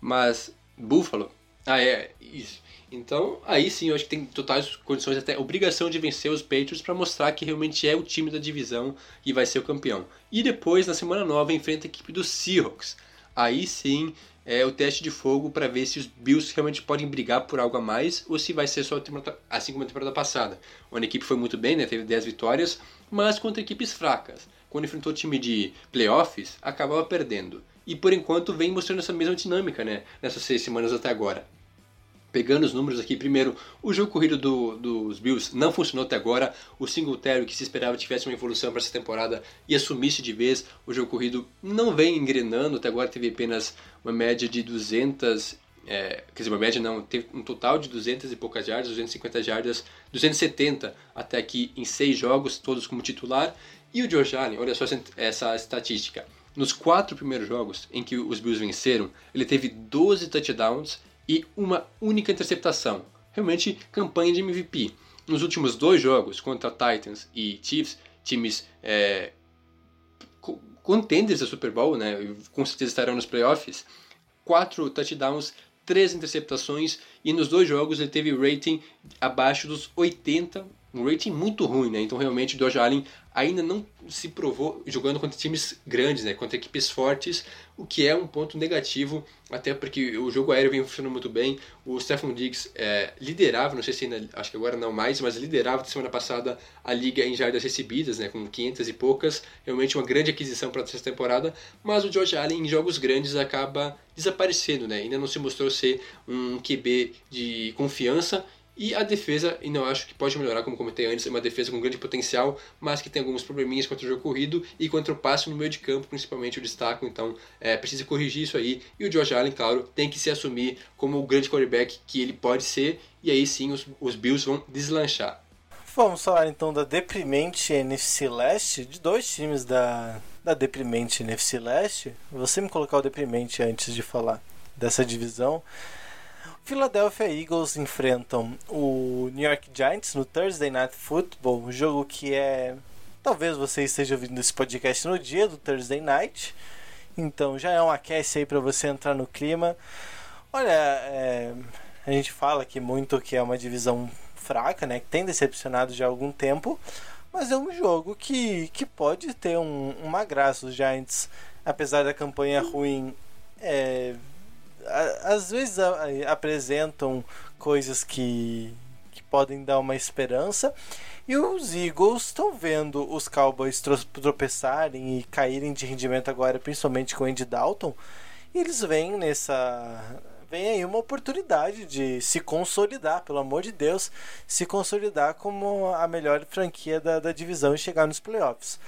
Mas Buffalo. Ah, é, isso. Então, aí sim, eu acho que tem totais condições, até obrigação de vencer os Patriots para mostrar que realmente é o time da divisão e vai ser o campeão. E depois, na semana nova, enfrenta a equipe dos Seahawks. Aí sim é o teste de fogo para ver se os Bills realmente podem brigar por algo a mais ou se vai ser só assim como a temporada passada. Onde a equipe foi muito bem, né? teve 10 vitórias, mas contra equipes fracas. Quando enfrentou o time de playoffs, acabava perdendo. E por enquanto vem mostrando essa mesma dinâmica né? nessas seis semanas até agora pegando os números aqui, primeiro, o jogo corrido do, dos Bills não funcionou até agora. O Singletary, que se esperava tivesse uma evolução para essa temporada e assumisse de vez, o jogo corrido não vem engrenando. Até agora teve apenas uma média de 200, é, quer dizer, uma média não, teve um total de 200 e poucas jardas, 250 jardas, 270 até aqui em seis jogos, todos como titular. E o Josh Allen, olha só essa estatística. Nos quatro primeiros jogos em que os Bills venceram, ele teve 12 touchdowns e uma única interceptação. Realmente, campanha de MVP. Nos últimos dois jogos, contra Titans e Chiefs, times é, contenders da Super Bowl, né, com certeza estarão nos playoffs, quatro touchdowns, três interceptações e nos dois jogos ele teve rating abaixo dos 80 um rating muito ruim, né? Então realmente o Josh Allen ainda não se provou jogando contra times grandes, né? Contra equipes fortes, o que é um ponto negativo, até porque o jogo aéreo vem funcionando muito bem. O Stephen Diggs é, liderava, não sei se ainda, acho que agora não mais, mas liderava da semana passada a liga em jardas recebidas, né? Com 500 e poucas, realmente uma grande aquisição para essa temporada. Mas o Josh Allen em jogos grandes acaba desaparecendo, né? Ainda não se mostrou ser um QB de confiança e a defesa, e não acho que pode melhorar, como comentei antes, é uma defesa com grande potencial, mas que tem alguns probleminhas contra o jogo corrido e contra o passe no meio de campo, principalmente o destaco, então é, precisa corrigir isso aí. E o Josh Allen, claro, tem que se assumir como o grande quarterback que ele pode ser, e aí sim os, os Bills vão deslanchar. Vamos falar então da deprimente NFC Leste, de dois times da, da deprimente NFC Leste. Você me colocar o deprimente antes de falar dessa divisão. Philadelphia Eagles enfrentam o New York Giants no Thursday Night Football, um jogo que é. Talvez você esteja ouvindo esse podcast no dia do Thursday Night, então já é um aquece aí para você entrar no clima. Olha, é... a gente fala aqui muito que é uma divisão fraca, né, que tem decepcionado já há algum tempo, mas é um jogo que, que pode ter um, uma graça. Os Giants, apesar da campanha ruim, é, às vezes apresentam coisas que, que podem dar uma esperança. E os Eagles estão vendo os Cowboys tropeçarem e caírem de rendimento agora, principalmente com o Andy Dalton. E eles vêm nessa. Vem aí uma oportunidade de se consolidar, pelo amor de Deus, se consolidar como a melhor franquia da, da divisão e chegar nos playoffs.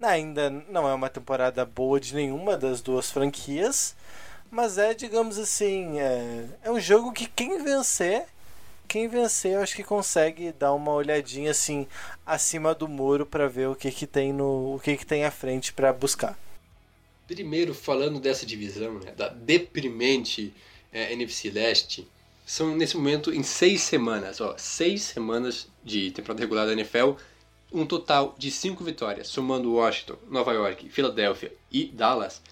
Ainda não é uma temporada boa de nenhuma das duas franquias, mas é, digamos assim, é, é um jogo que quem vencer quem vencer, eu acho que consegue dar uma olhadinha assim acima do muro para ver o que que tem no o que que tem à frente para buscar. Primeiro, falando dessa divisão, né, da deprimente é, NFC Leste, são nesse momento em seis semanas, ó, seis semanas de temporada regular da NFL, um total de cinco vitórias, somando Washington, Nova York, Filadélfia e Dallas.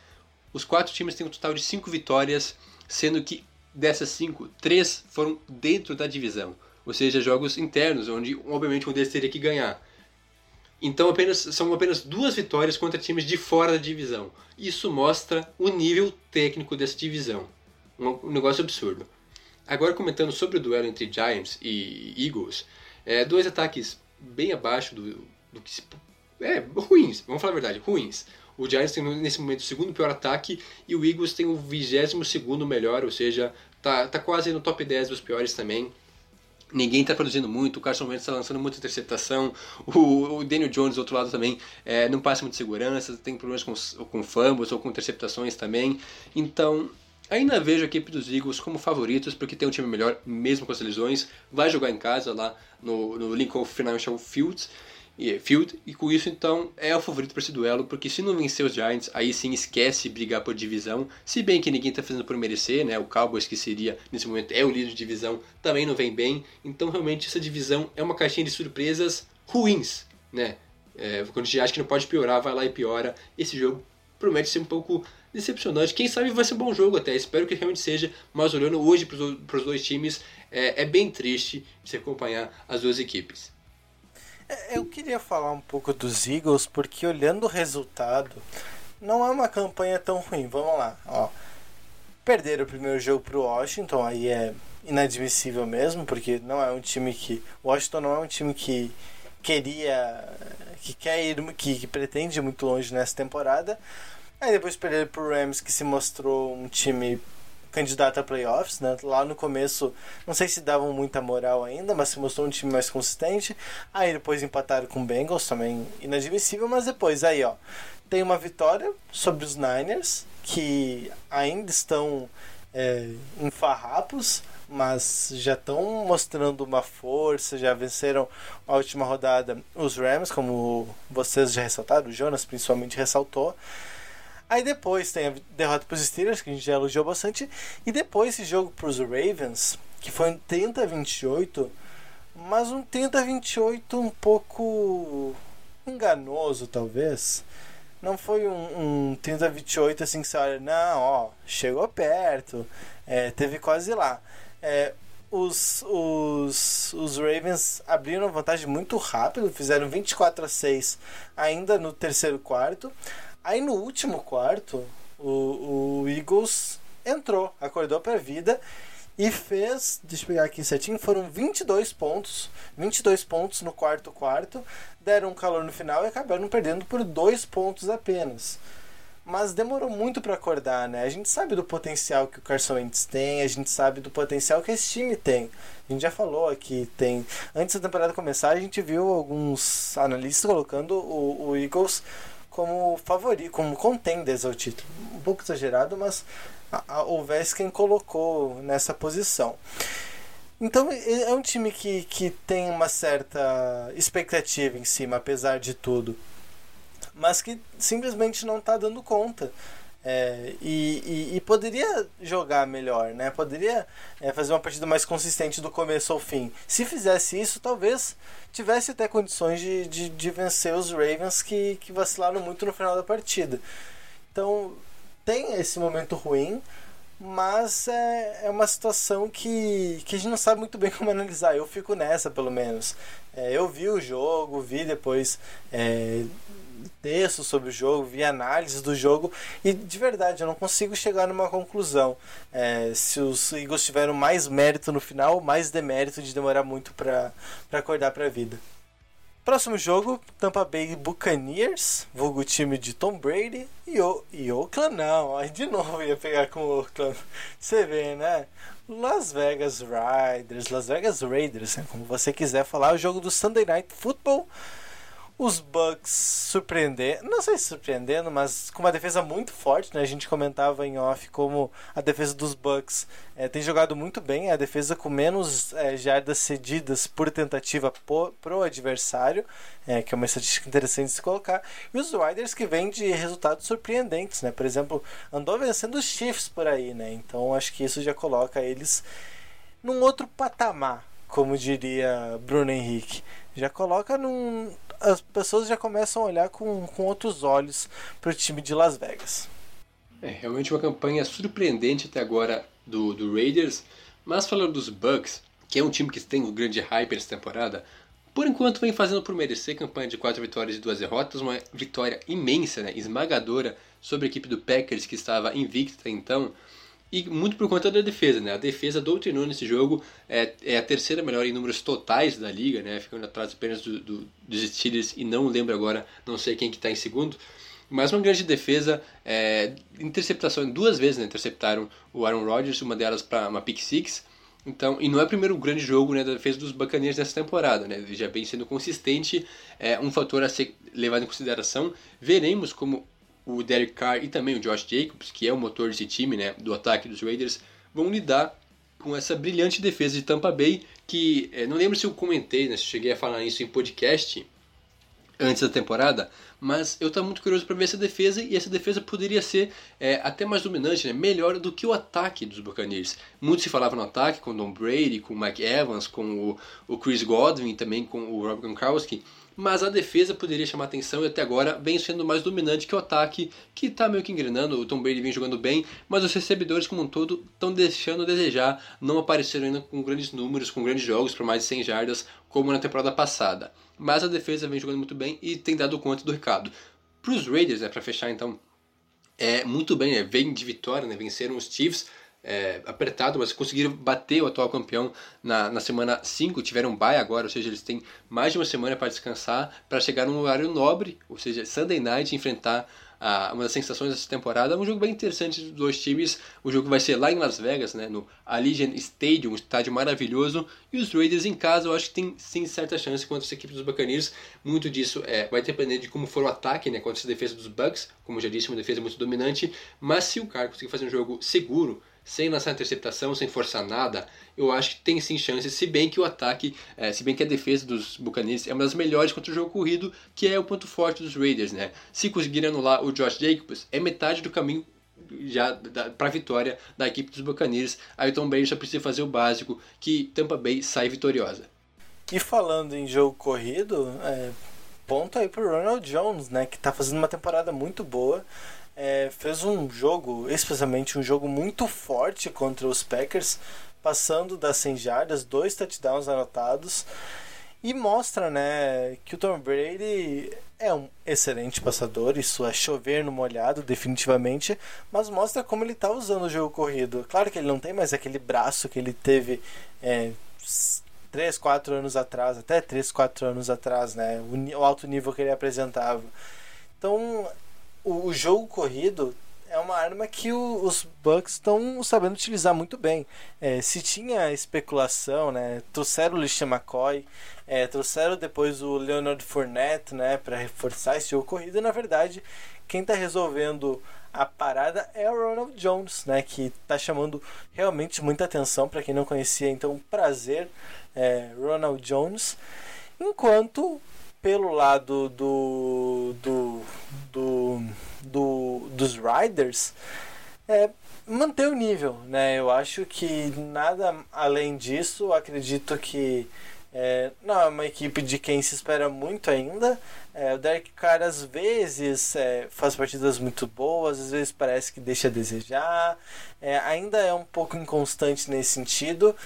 Os quatro times têm um total de cinco vitórias, sendo que dessas cinco, três foram dentro da divisão, ou seja, jogos internos, onde obviamente um deles teria que ganhar. Então apenas, são apenas duas vitórias contra times de fora da divisão. Isso mostra o nível técnico dessa divisão. Um, um negócio absurdo. Agora comentando sobre o duelo entre Giants e Eagles, é, dois ataques bem abaixo do, do que se... É, ruins, vamos falar a verdade, ruins. O Giants tem nesse momento o segundo pior ataque e o Eagles tem o vigésimo segundo melhor, ou seja, tá, tá quase no top 10 dos piores também. Ninguém está produzindo muito, o Carson Wentz está lançando muita interceptação, o, o Daniel Jones do outro lado também é, não passa muito segurança, tem problemas com, com fumbles ou com interceptações também. Então, ainda vejo a equipe dos Eagles como favoritos, porque tem um time melhor, mesmo com as lesões. Vai jogar em casa lá no, no Lincoln Financial Fields Field, e com isso então é o favorito para esse duelo, porque se não vencer os Giants, aí sim esquece brigar por divisão, se bem que ninguém está fazendo por merecer, né? O Cowboys que seria nesse momento é o líder de divisão, também não vem bem, então realmente essa divisão é uma caixinha de surpresas ruins, né? É, quando a gente acha que não pode piorar, vai lá e piora. Esse jogo promete ser um pouco decepcionante. Quem sabe vai ser um bom jogo até. Espero que realmente seja. Mas olhando hoje para os dois times, é, é bem triste se acompanhar as duas equipes. É, eu queria falar um pouco dos Eagles, porque olhando o resultado, não é uma campanha tão ruim. Vamos lá, ó. Perderam o primeiro jogo pro Washington, aí é inadmissível mesmo, porque não é um time que. Washington não é um time que queria. que quer ir. que, que pretende ir muito longe nessa temporada. Aí depois perderam pro Rams, que se mostrou um time candidato a playoffs, né? Lá no começo, não sei se davam muita moral ainda, mas se mostrou um time mais consistente. Aí depois empataram com o Bengals, também inadmissível, mas depois aí, ó, tem uma vitória sobre os Niners, que ainda estão é, em farrapos, mas já estão mostrando uma força, já venceram a última rodada os Rams, como vocês já ressaltaram, o Jonas principalmente ressaltou. Aí depois tem a derrota para os Steelers, que a gente já elogiou bastante. E depois esse jogo para os Ravens, que foi um 30 a 28, mas um 30 a 28 um pouco enganoso, talvez. Não foi um, um 30 a 28 assim que você olha, não, ó, chegou perto, é, teve quase lá. É, os, os, os Ravens abriram vantagem muito rápido, fizeram 24 a 6 ainda no terceiro quarto. Aí no último quarto, o, o Eagles entrou, acordou para a vida e fez, deixa eu pegar aqui certinho, foram 22 pontos, 22 pontos no quarto quarto, deram um calor no final e acabaram perdendo por dois pontos apenas. Mas demorou muito para acordar, né? A gente sabe do potencial que o Carson Wentz tem, a gente sabe do potencial que esse time tem. A gente já falou aqui, tem. Antes da temporada começar, a gente viu alguns analistas colocando o, o Eagles como favorito, como contenders ao título. Um pouco exagerado, mas houvesse quem colocou nessa posição. Então é um time que, que tem uma certa expectativa em cima, apesar de tudo, mas que simplesmente não está dando conta. É, e, e, e, poderia jogar melhor, né? Poderia é, fazer uma partida mais consistente do começo ao fim. Se fizesse isso, talvez tivesse até condições de, de, de vencer os Ravens que, que vacilaram muito no final da partida. Então tem esse momento ruim, mas é, é uma situação que, que a gente não sabe muito bem [LAUGHS] como analisar. Eu fico nessa, pelo menos. É, eu vi o jogo, vi depois é, textos sobre o jogo, vi análises do jogo e de verdade eu não consigo chegar numa conclusão. É, se os Eagles tiveram mais mérito no final ou mais demérito de demorar muito para acordar para a vida. Próximo jogo, Tampa Bay Buccaneers, vulgo time de Tom Brady e, o, e Oakland não, aí de novo ia pegar com o Oakland. Você vê, né? Las Vegas Riders, Las Vegas Raiders, né? como você quiser falar, o jogo do Sunday Night Football os Bucks surpreendendo, não sei se surpreendendo, mas com uma defesa muito forte, né? A gente comentava em off como a defesa dos Bucks é, tem jogado muito bem, a defesa com menos é, jardas cedidas por tentativa pro, pro adversário, é, que é uma estatística interessante de se colocar. E os Riders que vêm de resultados surpreendentes, né? Por exemplo, andou vencendo os Chiefs por aí, né? Então acho que isso já coloca eles num outro patamar, como diria Bruno Henrique. Já coloca num as pessoas já começam a olhar com, com outros olhos para o time de Las Vegas. É realmente uma campanha surpreendente até agora do, do Raiders, mas falando dos Bucks, que é um time que tem um grande hype essa temporada, por enquanto vem fazendo por merecer campanha de 4 vitórias e 2 derrotas, uma vitória imensa, né, esmagadora sobre a equipe do Packers que estava invicta então, e muito por conta da defesa, né? A defesa doutrinou nesse jogo, é, é a terceira melhor em números totais da liga, né? Ficando atrás apenas do, do, dos Steelers e não lembro agora, não sei quem que está em segundo. Mas uma grande defesa, é, interceptação, duas vezes né, interceptaram o Aaron Rodgers, uma delas para uma pick six. Então, e não é o primeiro grande jogo né, da defesa dos Buccaneers nessa temporada, né? Ele já vem sendo consistente, é um fator a ser levado em consideração. Veremos como o Derek Carr e também o Josh Jacobs, que é o motor desse time, né, do ataque dos Raiders, vão lidar com essa brilhante defesa de Tampa Bay, que é, não lembro se eu comentei, né, se cheguei a falar isso em podcast antes da temporada, mas eu estou muito curioso para ver essa defesa e essa defesa poderia ser é, até mais dominante, né, melhor do que o ataque dos Buccaneers. Muito se falava no ataque com Tom Brady, com Mike Evans, com o, o Chris Godwin, também com o Rob Gronkowski, mas a defesa poderia chamar atenção e até agora vem sendo mais dominante que o ataque, que está meio que engrenando. O Tom Brady vem jogando bem, mas os recebedores como um todo estão deixando a desejar, não apareceram ainda com grandes números, com grandes jogos por mais de 100 jardas, como na temporada passada. Mas a defesa vem jogando muito bem e tem dado conta do recado. Para os Raiders, né, para fechar então, é muito bem, né, vem de vitória, né, venceram os Chiefs é, apertado, mas conseguiram bater o atual campeão na, na semana 5, tiveram bye agora, ou seja, eles têm mais de uma semana para descansar, para chegar num horário nobre, ou seja, Sunday Night, enfrentar uma das sensações dessa temporada. Um jogo bem interessante dos dois times. O jogo vai ser lá em Las Vegas, né, no Allegiant Stadium, um estádio maravilhoso. E os Raiders em casa, eu acho que tem sim certa chance contra essa equipe dos Buccaneers. Muito disso é, vai depender de como for o ataque né, contra essa defesa dos Bucks. Como eu já disse, uma defesa muito dominante. Mas se o cara conseguir fazer um jogo seguro, sem lançar interceptação, sem forçar nada, eu acho que tem sim chances, se bem que o ataque, é, se bem que a defesa dos Buccaneers é uma das melhores contra o jogo corrido, que é o ponto forte dos Raiders, né? Se conseguirem anular o Josh Jacobs, é metade do caminho já para a vitória da equipe dos Buccaneers. Tom Brady só precisa fazer o básico, que Tampa Bay sai vitoriosa. E falando em jogo corrido, é, ponto aí pro Ronald Jones, né, que está fazendo uma temporada muito boa é, fez um jogo, especialmente um jogo muito forte contra os Packers, passando das 100 jardas, dois touchdowns anotados. E mostra, né, que o Tom Brady é um excelente passador, isso é chover no molhado, definitivamente, mas mostra como ele está usando o jogo corrido. Claro que ele não tem mais aquele braço que ele teve é, 3, 4 anos atrás, até 3, 4 anos atrás, né, o, o alto nível que ele apresentava. Então, o, o jogo corrido é uma arma que o, os Bucks estão sabendo utilizar muito bem. É, se tinha especulação, né, trouxeram o Lixa McCoy, é, trouxeram depois o Leonard Fournette né, para reforçar esse jogo corrido. E, na verdade, quem está resolvendo a parada é o Ronald Jones, né, que está chamando realmente muita atenção para quem não conhecia. Então, prazer, é, Ronald Jones. Enquanto pelo lado do, do, do, do dos riders é manter o nível, né? Eu acho que nada além disso, acredito que é, não é uma equipe de quem se espera muito ainda. É, o Derek Carr às vezes é, faz partidas muito boas, às vezes parece que deixa a desejar, é, ainda é um pouco inconstante nesse sentido.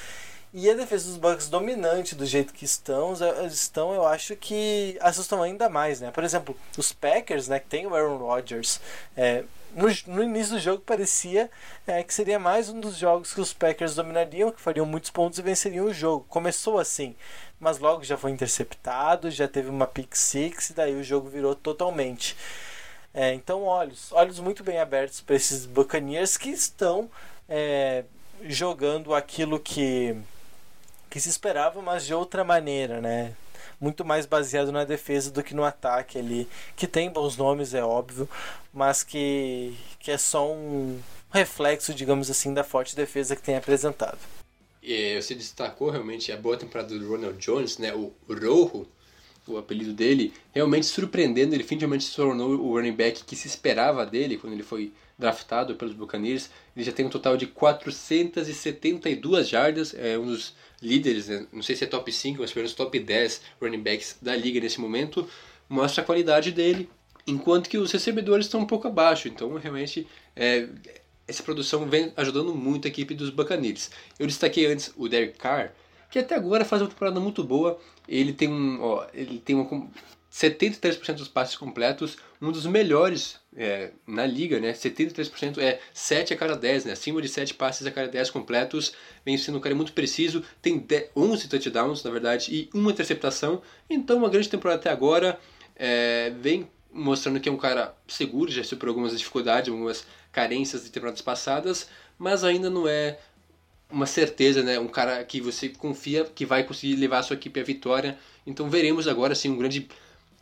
E a defesa dos Bucks dominante do jeito que estão, estão, eu acho que assustam ainda mais, né? Por exemplo, os Packers, né, que tem o Aaron Rodgers, é, no, no, início do jogo parecia é, que seria mais um dos jogos que os Packers dominariam, que fariam muitos pontos e venceriam o jogo. Começou assim, mas logo já foi interceptado, já teve uma pick six e daí o jogo virou totalmente. É, então, olhos, olhos muito bem abertos para esses Buccaneers que estão é, jogando aquilo que, que se esperava, mas de outra maneira, né? Muito mais baseado na defesa do que no ataque ali, que tem bons nomes, é óbvio, mas que, que é só um reflexo, digamos assim, da forte defesa que tem apresentado. E você destacou realmente a boa temporada do Ronald Jones, né? O Rojo, o apelido dele, realmente surpreendendo. Ele finalmente se tornou o running back que se esperava dele quando ele foi draftado pelos Buccaneers. Ele já tem um total de 472 jardas, é um dos líderes, né? não sei se é top 5, mas pelo menos top 10 running backs da liga nesse momento. Mostra a qualidade dele, enquanto que os recebedores estão um pouco abaixo. Então, realmente, é, essa produção vem ajudando muito a equipe dos Buccaneers. Eu destaquei antes o Derek Carr, que até agora faz uma temporada muito boa. Ele tem um, ó, ele tem uma 73% dos passes completos, um dos melhores é, na liga, né? 73% é 7 a cada 10, né? Acima de 7 passes a cada 10 completos. Vem sendo um cara muito preciso, tem 10, 11 touchdowns, na verdade, e uma interceptação. Então, uma grande temporada até agora. É, vem mostrando que é um cara seguro, já superou algumas dificuldades, algumas carências de temporadas passadas, mas ainda não é uma certeza, né? Um cara que você confia que vai conseguir levar a sua equipe à vitória. Então veremos agora sim um grande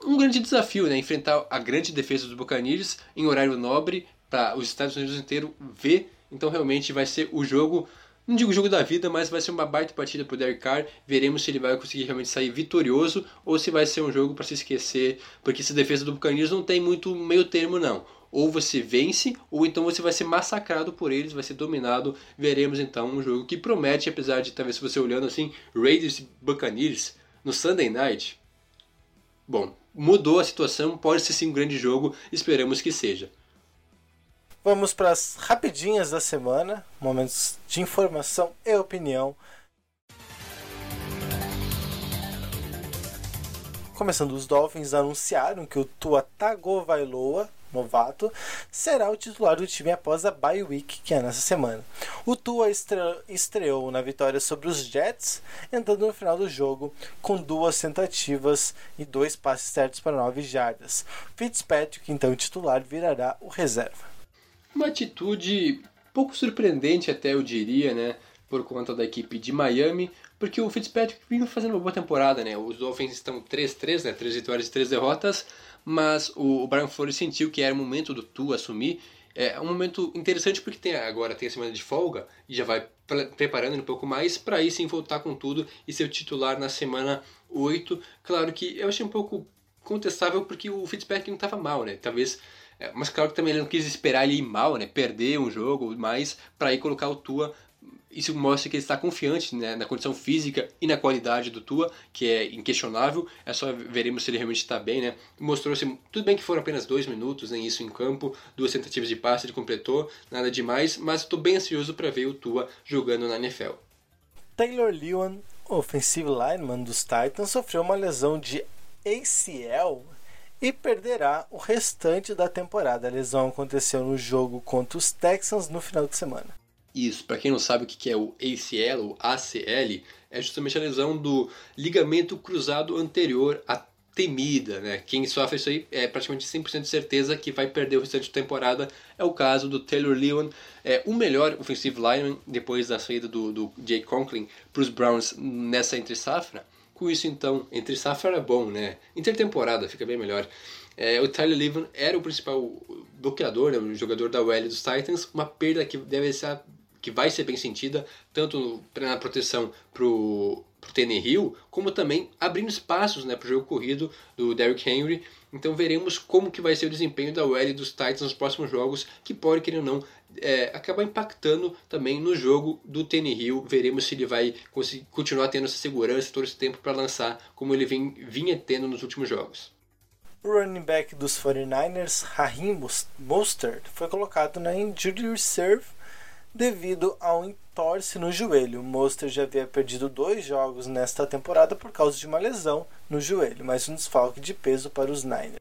um grande desafio, né? Enfrentar a grande defesa dos Buccaneers em horário nobre para os Estados Unidos inteiro ver. Então realmente vai ser o jogo, não digo o jogo da vida, mas vai ser uma baita partida para o Derek Carr. Veremos se ele vai conseguir realmente sair vitorioso ou se vai ser um jogo para se esquecer, porque essa defesa do Buccaneers não tem muito meio termo não. Ou você vence, ou então você vai ser massacrado por eles, vai ser dominado. Veremos então um jogo que promete, apesar de talvez você olhando assim, Raiders e Buccaneers no Sunday Night. Bom, mudou a situação, pode ser sim um grande jogo, esperamos que seja. Vamos para as rapidinhas da semana, momentos de informação e opinião. Começando, os Dolphins anunciaram que o Tua Tagovailoa novato, será o titular do time após a bye week, que é nessa semana. O Tua estreou na vitória sobre os Jets, entrando no final do jogo com duas tentativas e dois passes certos para nove jardas. Fitzpatrick, então titular, virará o reserva. Uma atitude pouco surpreendente até eu diria, né? Por conta da equipe de Miami, porque o Fitzpatrick vinha fazendo uma boa temporada, né? Os Dolphins estão 3-3, né? 3 vitórias e 3 derrotas, mas o, Brian Flores sentiu que era o momento do Tu assumir. É um momento interessante porque tem, agora tem a semana de folga e já vai preparando um pouco mais para aí sim voltar com tudo e ser o titular na semana 8. Claro que eu achei um pouco contestável porque o Fitzpatrick não estava mal, né? Talvez é, mas claro que também ele não quis esperar ele ir mal, né? Perder um jogo mais para ir colocar o Tua isso mostra que ele está confiante né, na condição física e na qualidade do Tua, que é inquestionável. É só veremos se ele realmente está bem, né? Mostrou-se tudo bem que foram apenas dois minutos, nem né, isso em campo, duas tentativas de passe ele completou, nada demais, mas estou bem ansioso para ver o Tua jogando na NFL. Taylor Lewan, offensive lineman dos Titans, sofreu uma lesão de ACL e perderá o restante da temporada. A lesão aconteceu no jogo contra os Texans no final de semana. Isso, para quem não sabe o que é o ACL ou ACL, é justamente a lesão do ligamento cruzado anterior à temida, né? Quem sofre isso aí é praticamente 100% de certeza que vai perder o restante da temporada. É o caso do Taylor Lewan, é o melhor offensive lineman depois da saída do, do Jay Conklin para os Browns nessa entre safra. Com isso, então, entre safra era bom, né? Intertemporada fica bem melhor. É, o Tyler Levan era o principal bloqueador, né, o jogador da OL dos Titans, uma perda que deve ser que vai ser bem sentida, tanto na proteção para o Hill, como também abrindo espaços né, para o jogo corrido do Derrick Henry. Então veremos como que vai ser o desempenho da OL dos Titans nos próximos jogos, que pode, querer ou não, é, acabar impactando também no jogo do Hill. Veremos se ele vai continuar tendo essa segurança todo esse tempo para lançar, como ele vem, vinha tendo nos últimos jogos. O running back dos 49ers, Raheem Mostert, foi colocado na injury reserve devido a um entorse no joelho. Mostert já havia perdido dois jogos nesta temporada por causa de uma lesão no joelho, mas um desfalque de peso para os Niners.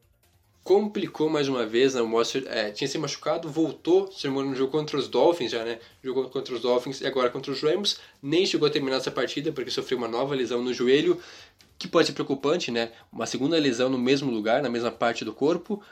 Complicou mais uma vez, né? O Mostert é, tinha se machucado, voltou, se no jogo contra os Dolphins já, né? Jogou contra os Dolphins e agora contra os Rams. Nem chegou a terminar essa partida porque sofreu uma nova lesão no joelho, que pode ser preocupante, né? Uma segunda lesão no mesmo lugar, na mesma parte do corpo,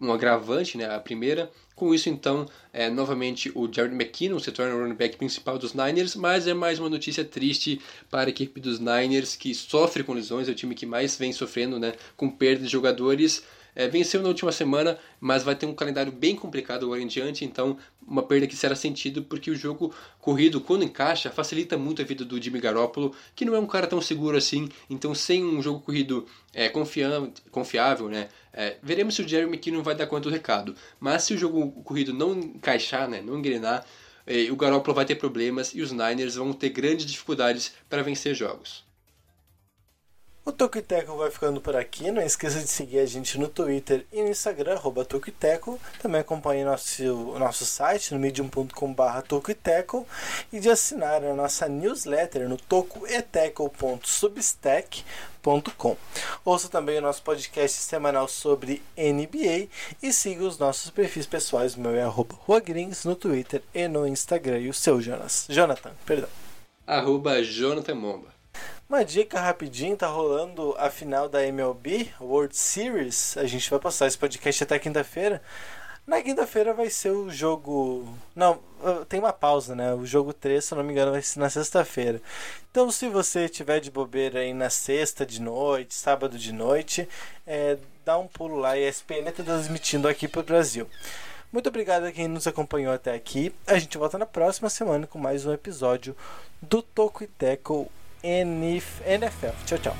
um agravante, né, a primeira. Com isso, então, é, novamente o Jared McKinnon se torna o running back principal dos Niners, mas é mais uma notícia triste para a equipe dos Niners, que sofre com lesões, é o time que mais vem sofrendo né, com perda de jogadores. É, venceu na última semana, mas vai ter um calendário bem complicado agora em diante, então uma perda que será sentido porque o jogo corrido, quando encaixa, facilita muito a vida do Jimmy Garoppolo, que não é um cara tão seguro assim, então sem um jogo corrido é, confiável, né, é, veremos se o Jeremy McKinnon vai dar conta do recado. Mas se o jogo corrido não encaixar, né, não engrenar, é, o Garoppolo vai ter problemas e os Niners vão ter grandes dificuldades para vencer jogos. O Toquiteco vai ficando por aqui. Não esqueça de seguir a gente no Twitter e no Instagram, arroba. Também acompanhe nosso, nosso site no medium.com.br Toquiteco e de assinar a nossa newsletter no tocoeteco.substack.com. Ouça também o nosso podcast semanal sobre NBA e siga os nossos perfis pessoais. O meu é Ruagrins no Twitter e no Instagram. E o seu, Jonas? Jonathan, perdão. Arroba Jonathan Momba. Uma dica rapidinho, tá rolando a final da MLB World Series. A gente vai passar esse podcast até quinta-feira. Na quinta-feira vai ser o jogo. Não, tem uma pausa, né? O jogo 3, se não me engano, vai ser na sexta-feira. Então, se você tiver de bobeira aí na sexta de noite, sábado de noite, é, dá um pulo lá e a ESPN está transmitindo aqui para o Brasil. Muito obrigado a quem nos acompanhou até aqui. A gente volta na próxima semana com mais um episódio do Toco e Teco NFL. Tchau, tchau.